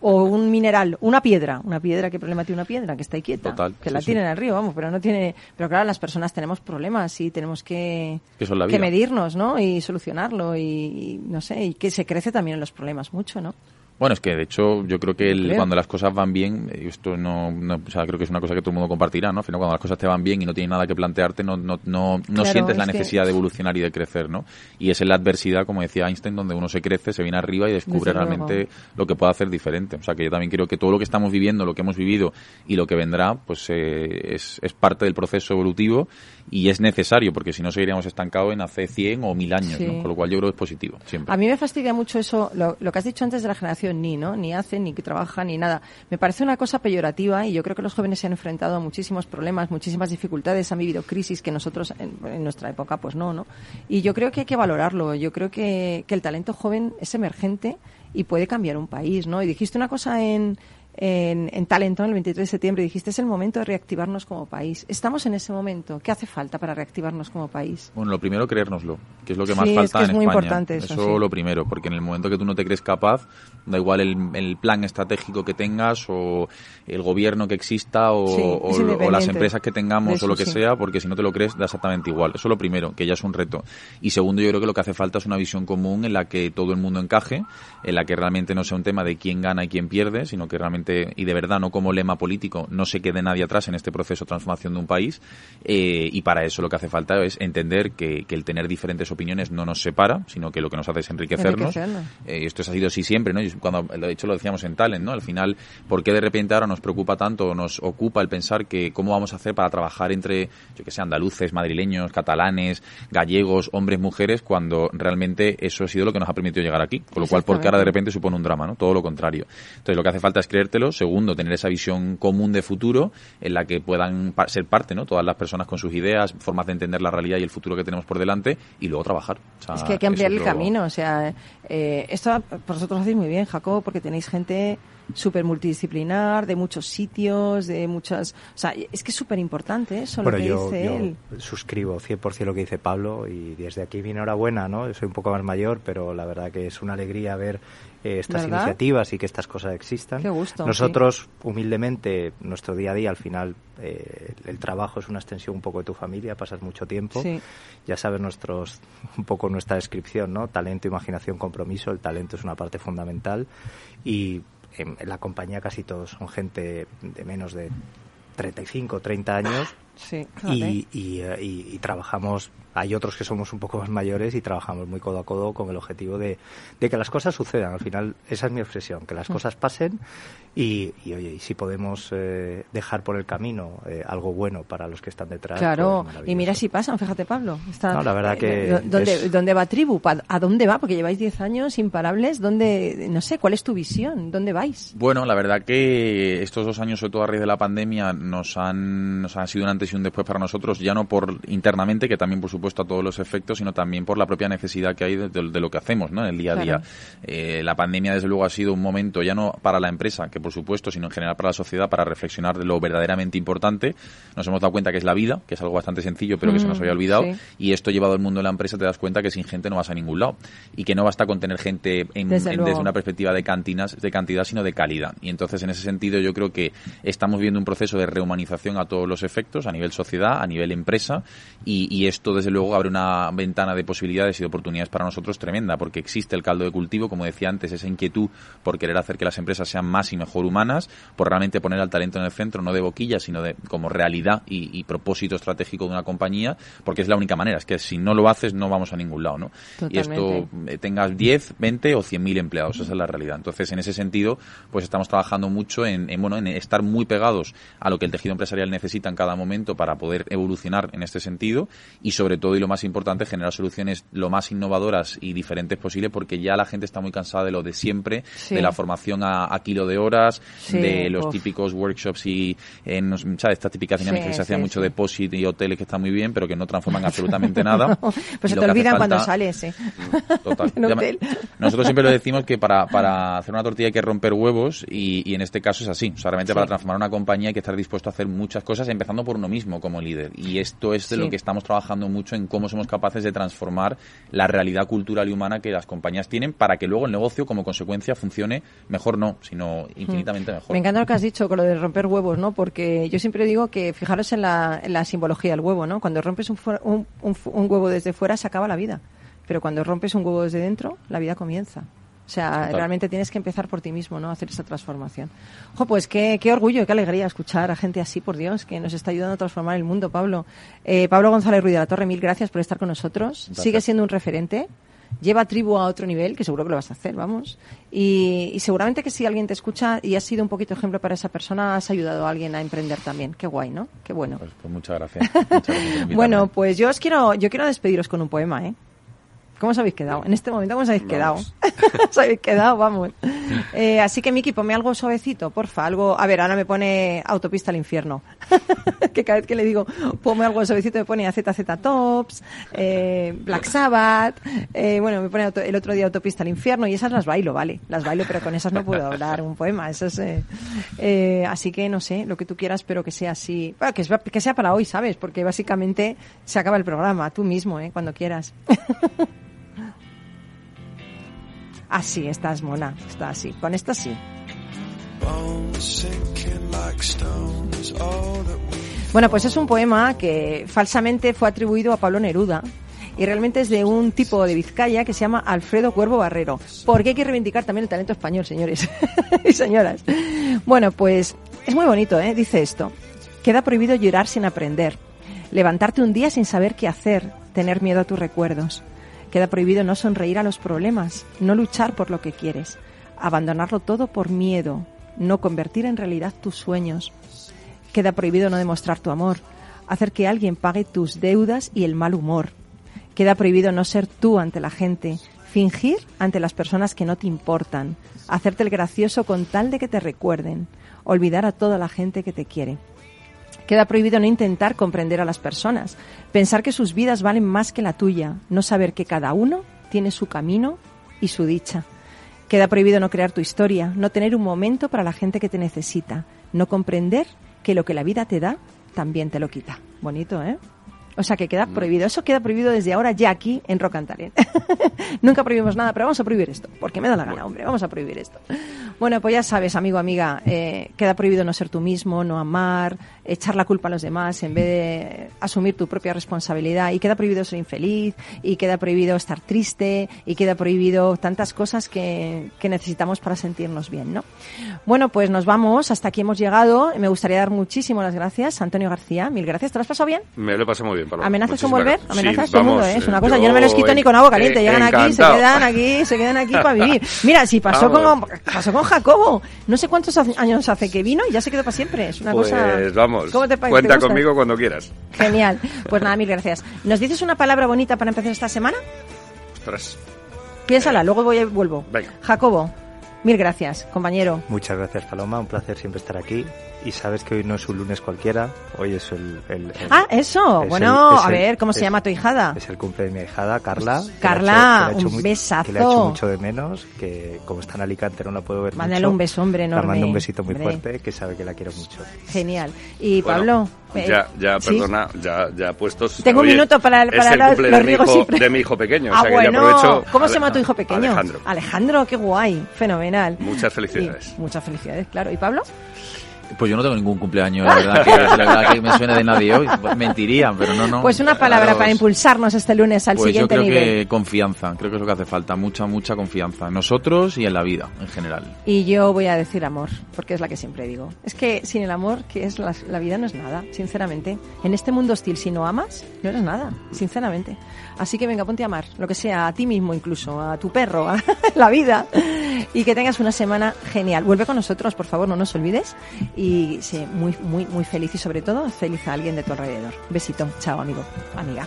o un mineral, una piedra, una piedra, ¿qué problema tiene una piedra? Que está ahí quieta que la tienen arriba, vamos, pero no tiene, pero claro, las personas tenemos problemas y tenemos que, que, medirnos, ¿no? Y solucionarlo y, no sé, y que se crece también en los problemas mucho, ¿no? Bueno, es que de hecho yo creo que cuando las cosas van bien, esto no, o sea, creo que es una cosa que todo el mundo compartirá, ¿no? Al final cuando las cosas te van bien y no tienes nada que plantearte, no, no, no, no sientes la necesidad de evolucionar y de crecer, ¿no? Y es en la adversidad, como decía Einstein, donde uno se crece, se viene arriba y descubre realmente lo que puede hacer diferente. O sea, que yo también creo que todo lo que estamos viviendo, lo que hemos vivido y lo que vendrá, pues eh, es, es parte del proceso evolutivo y es necesario, porque si no seguiríamos estancados en hace 100 o 1000 años, ¿no? Con lo cual yo creo que es positivo, siempre. A mí me fastidia mucho eso, lo, lo que has dicho antes de la generación ni, ¿no? Ni hace, ni que trabaja, ni nada. Me parece una cosa peyorativa y yo creo que los jóvenes se han enfrentado a muchísimos problemas, muchísimas dificultades, han vivido crisis que nosotros en, nuestra época pues no, ¿no? Y yo creo que hay que valorarlo. Yo creo que, que el talento joven es emergente y puede cambiar un país, ¿no? Y dijiste una cosa en, en, en Talento el 23 de septiembre. Dijiste, es el momento de reactivarnos como país. Estamos en ese momento. ¿Qué hace falta para reactivarnos como país? Bueno, lo primero, creérnoslo, que es lo que más falta es que es muy Importante eso, eso lo primero, porque en el momento que tú no te crees capaz, da igual el, el plan estratégico que tengas o el gobierno que exista o, o, las empresas que tengamos o lo que sea, porque si no te lo crees da exactamente igual. Eso es lo primero, que ya es un reto. Y segundo, yo creo que lo que hace falta es una visión común en la que todo el mundo encaje, en la que realmente no sea un tema de quién gana y quién pierde, sino que realmente realmente y de verdad, no como lema político, no se quede nadie atrás en este proceso de transformación de un país. Eh, y para eso lo que hace falta es entender que, el tener diferentes opiniones no nos separa, sino que lo que nos hace es enriquecernos. Eh, esto ha sido así siempre, ¿no? cuando, de hecho, lo decíamos en Talent, ¿no? Al final, ¿por qué de repente ahora nos preocupa tanto, nos ocupa el pensar que cómo vamos a hacer para trabajar entre, yo que sé, andaluces, madrileños, catalanes, gallegos, hombres, mujeres, cuando realmente eso ha sido lo que nos ha permitido llegar aquí? Con lo cual, ¿por qué ahora de repente supone un drama, ¿no? Todo lo contrario. Entonces, lo que hace falta es Segundo, tener esa visión común de futuro en la que puedan ser parte, ¿no? Todas las personas con sus ideas, formas de entender la realidad y el futuro que tenemos por delante y luego trabajar. es que hay que ampliar el camino. O sea, eh, esto vosotros hacéis muy bien, Jacob, porque tenéis gente súper multidisciplinar, de muchos sitios, de muchas... O sea, es que es súper importante eso, lo que dice él. suscribo 100% lo que dice Pablo y desde aquí mi enhorabuena, ¿no? Yo soy un poco más mayor, pero la verdad que es una alegría ver eh, estas iniciativas y que estas cosas existan. Qué gusto, Nosotros, humildemente, nuestro día a día, al final, eh, el trabajo es una extensión un poco de tu familia, pasas mucho tiempo. Ya sabes nuestros, (laughs) un poco nuestra descripción, ¿no? Talento, imaginación, compromiso. El talento es una parte fundamental y en, la compañía casi todos son gente de menos de 35, 30 años. Sí, y, y, eh, y, y, trabajamos hay otros que somos un poco más mayores y trabajamos muy codo a codo con el objetivo de, que las cosas sucedan. Al final, esa es mi expresión, que las mm. cosas pasen y, oye, y si podemos eh, dejar por el camino eh, algo bueno para los que están detrás. Claro, pues y mira si pasan, fíjate Pablo. no, la verdad que... ¿dónde, ¿Dónde va Tribu? ¿A dónde va? Porque lleváis 10 años imparables. ¿Dónde, no sé, cuál es tu visión? ¿Dónde vais? Bueno, la verdad que estos dos años, sobre todo a raíz de la pandemia, nos han, nos han sido un antes y un después para nosotros, ya no por internamente, que también por supuesto a todos los efectos, sino también por la propia necesidad que hay de, lo que hacemos ¿no? en el día a día. Eh, la pandemia, desde luego, ha sido un momento ya no para la empresa, que por supuesto, sino en general para la sociedad, para reflexionar de lo verdaderamente importante. Nos hemos dado cuenta que es la vida, que es algo bastante sencillo, pero que se nos mm, había olvidado. Y esto llevado al mundo de la empresa, te das cuenta que sin gente no vas a ningún lado. Y que no basta con tener gente en, desde, una perspectiva de, cantinas, de cantidad, sino de calidad. Y entonces, en ese sentido, yo creo que estamos viendo un proceso de rehumanización a todos los efectos, a nivel sociedad, a nivel empresa, y, y esto, desde luego, abre una ventana de posibilidades y de oportunidades para nosotros tremenda, porque existe el caldo de cultivo, como decía antes, esa inquietud por querer hacer que las empresas sean más y mejor humanas, por realmente poner al talento en el centro, no de boquilla, sino de como realidad y, propósito estratégico de una compañía, porque es la única manera, es que si no lo haces no vamos a ningún lado, ¿no? Y esto eh, tengas 10, 20 o 100.000 empleados, esa es la realidad. Entonces, en ese sentido, pues estamos trabajando mucho en, en, bueno, en estar muy pegados a lo que el tejido empresarial necesita en cada momento para poder evolucionar en este sentido y sobre todo y lo más importante generar soluciones lo más innovadoras y diferentes posible porque ya la gente está muy cansada de lo de siempre, de la formación a, kilo de horas, de los típicos workshops y en, ¿sabes? estas típicas dinámicas que se hacían mucho de POSIT y hoteles que están muy bien, pero que no transforman absolutamente nada. (laughs) pues se te olvidan cuando sales, ¿eh? Total. (laughs) Nosotros siempre lo decimos que para, (laughs) para hacer una tortilla hay que romper huevos y, y en este caso es así. O sea, realmente para transformar una compañía hay que estar dispuesto a hacer muchas cosas, empezando por uno mismo como líder. Y esto es de lo que estamos trabajando mucho en cómo somos capaces de transformar la realidad cultural y humana que las compañías tienen para que luego el negocio como consecuencia funcione mejor no, sino infinitamente mejor. Me encanta lo que has dicho con lo de romper huevos, ¿no? Porque yo siempre digo que fijaros en la, en la simbología del huevo, ¿no? Cuando rompes un, un, un huevo desde fuera se acaba la vida, pero cuando rompes un huevo desde dentro la vida comienza. O sea, realmente tienes que empezar por ti mismo, ¿no? Hacer esa transformación. Ojo, pues qué, qué orgullo, qué alegría escuchar a gente así, por Dios, que nos está ayudando a transformar el mundo, Pablo. Eh, Pablo González Ruiz de la Torre, mil gracias por estar con nosotros. Sigue siendo un referente. Lleva tribu a otro nivel, que seguro que lo vas a hacer, vamos. Y, seguramente que si alguien te escucha y has sido un poquito ejemplo para esa persona, has ayudado a alguien a emprender también. Qué guay, ¿no? Qué bueno. Pues, pues muchas gracias. Muchas gracias (laughs) bueno, pues yo os quiero, yo quiero despediros con un poema, ¿eh? ¿Cómo os habéis quedado? En este momento, ¿cómo os habéis quedado? (laughs) os habéis quedado, vamos. Eh, así que, Miki, ponme algo suavecito, porfa. Algo. A ver, ahora me pone Autopista al Infierno. (laughs) que cada vez que le digo, ponme algo suavecito, me pone AZZ Tops, eh, Black Sabbath. Eh, bueno, me pone el otro día Autopista al Infierno y esas las bailo, ¿vale? Las bailo, pero con esas no puedo hablar un poema. Esas, así que, no sé, lo que tú quieras, pero que sea así. Bueno, que, que sea para hoy, ¿sabes? Porque básicamente se acaba el programa, tú mismo, ¿eh? Cuando quieras. (laughs) Así, estás mona, está así. Con esta sí. Bueno, pues es un poema que falsamente fue atribuido a Pablo Neruda y realmente es de un tipo de Vizcaya que se llama Alfredo Cuervo Barrero. Porque hay que reivindicar también el talento español, señores (laughs) y señoras. Bueno, pues es muy bonito, ¿eh? Dice esto. Queda prohibido llorar sin aprender, levantarte un día sin saber qué hacer, tener miedo a tus recuerdos. Queda prohibido no sonreír a los problemas, no luchar por lo que quieres, abandonarlo todo por miedo, no convertir en realidad tus sueños. Queda prohibido no demostrar tu amor, hacer que alguien pague tus deudas y el mal humor. Queda prohibido no ser tú ante la gente, fingir ante las personas que no te importan, hacerte el gracioso con tal de que te recuerden, olvidar a toda la gente que te quiere. Queda prohibido no intentar comprender a las personas, pensar que sus vidas valen más que la tuya, no saber que cada uno tiene su camino y su dicha. Queda prohibido no crear tu historia, no tener un momento para la gente que te necesita, no comprender que lo que la vida te da también te lo quita. Bonito, ¿eh? O sea que queda mm. prohibido. Eso queda prohibido desde ahora ya aquí en Rock and Talent. (laughs) Nunca prohibimos nada, pero vamos a prohibir esto. Porque me da la gana, hombre. Vamos a prohibir esto. Bueno, pues ya sabes, amigo, amiga, eh, queda prohibido no ser tú mismo, no amar, echar la culpa a los demás en vez de asumir tu propia responsabilidad. Y queda prohibido ser infeliz, y queda prohibido estar triste, y queda prohibido tantas cosas que, que necesitamos para sentirnos bien, ¿no? Bueno, pues nos vamos. Hasta aquí hemos llegado. Me gustaría dar muchísimas las gracias. Antonio García, mil gracias. ¿Te lo has pasado bien? Me lo he pasado muy bien. ¿Amenazas con volver? ¿Amenazas todo el mundo? ¿eh? Es una cosa, yo no me los quito ni con agua caliente. Llegan aquí, se quedan aquí, se quedan aquí para vivir. Mira, si pasó con, pasó con Jacobo, no sé cuántos años hace que vino y ya se quedó para siempre. Es una pues, cosa... vamos, ¿Cómo te, cuenta conmigo cuando quieras. Genial. (laughs) Pues nada, mil gracias. ¿Nos dices una palabra bonita para empezar esta semana? Ostras. Piénsala, luego voy, vuelvo. Venga. Jacobo, mil gracias, compañero. Muchas gracias, Paloma. Un placer siempre estar aquí y sabes que hoy no es un lunes cualquiera, hoy es el... ah, eso, bueno, a ver, ¿cómo se llama tu hijada? Es el cumple de mi hijada, Carla. Carla, un besazo. Que le ha hecho mucho de menos, que como está en Alicante no la puedo ver Mándale un beso, hombre, enorme. Le mando un besito muy fuerte, que sabe que la quiero mucho. Genial. Y Pablo... ya, ya, perdona, ya, ya puestos... Tengo un minuto para, para el cumple de, mi hijo, de mi hijo pequeño. Ah, o sea bueno. que aprovecho ¿Cómo se llama tu hijo pequeño? Alejandro. Alejandro, qué guay, fenomenal. Muchas felicidades. muchas felicidades, claro. ¿Y Pablo? Pues yo no tengo ningún cumpleaños, la verdad que, la verdad que me suena de nadie hoy. Mentirían, pero no, no. Pues una palabra para impulsarnos este lunes al pues siguiente yo creo nivel. que confianza, creo que es lo que hace falta, mucha, mucha confianza en nosotros y en la vida en general. Y yo voy a decir amor, porque es la que siempre digo. Es que sin el amor, que es la, la vida no es nada, sinceramente. En este mundo hostil, si no amas, no eres nada, sinceramente. Así que venga, ponte a amar, lo que sea, a ti mismo incluso, a tu perro, a (laughs) la vida. Y que tengas una semana genial. Vuelve con nosotros, por favor, no nos olvides. Y sé muy, muy, muy feliz y sobre todo feliz a alguien de tu alrededor. Besito. Chao, amigo, amiga.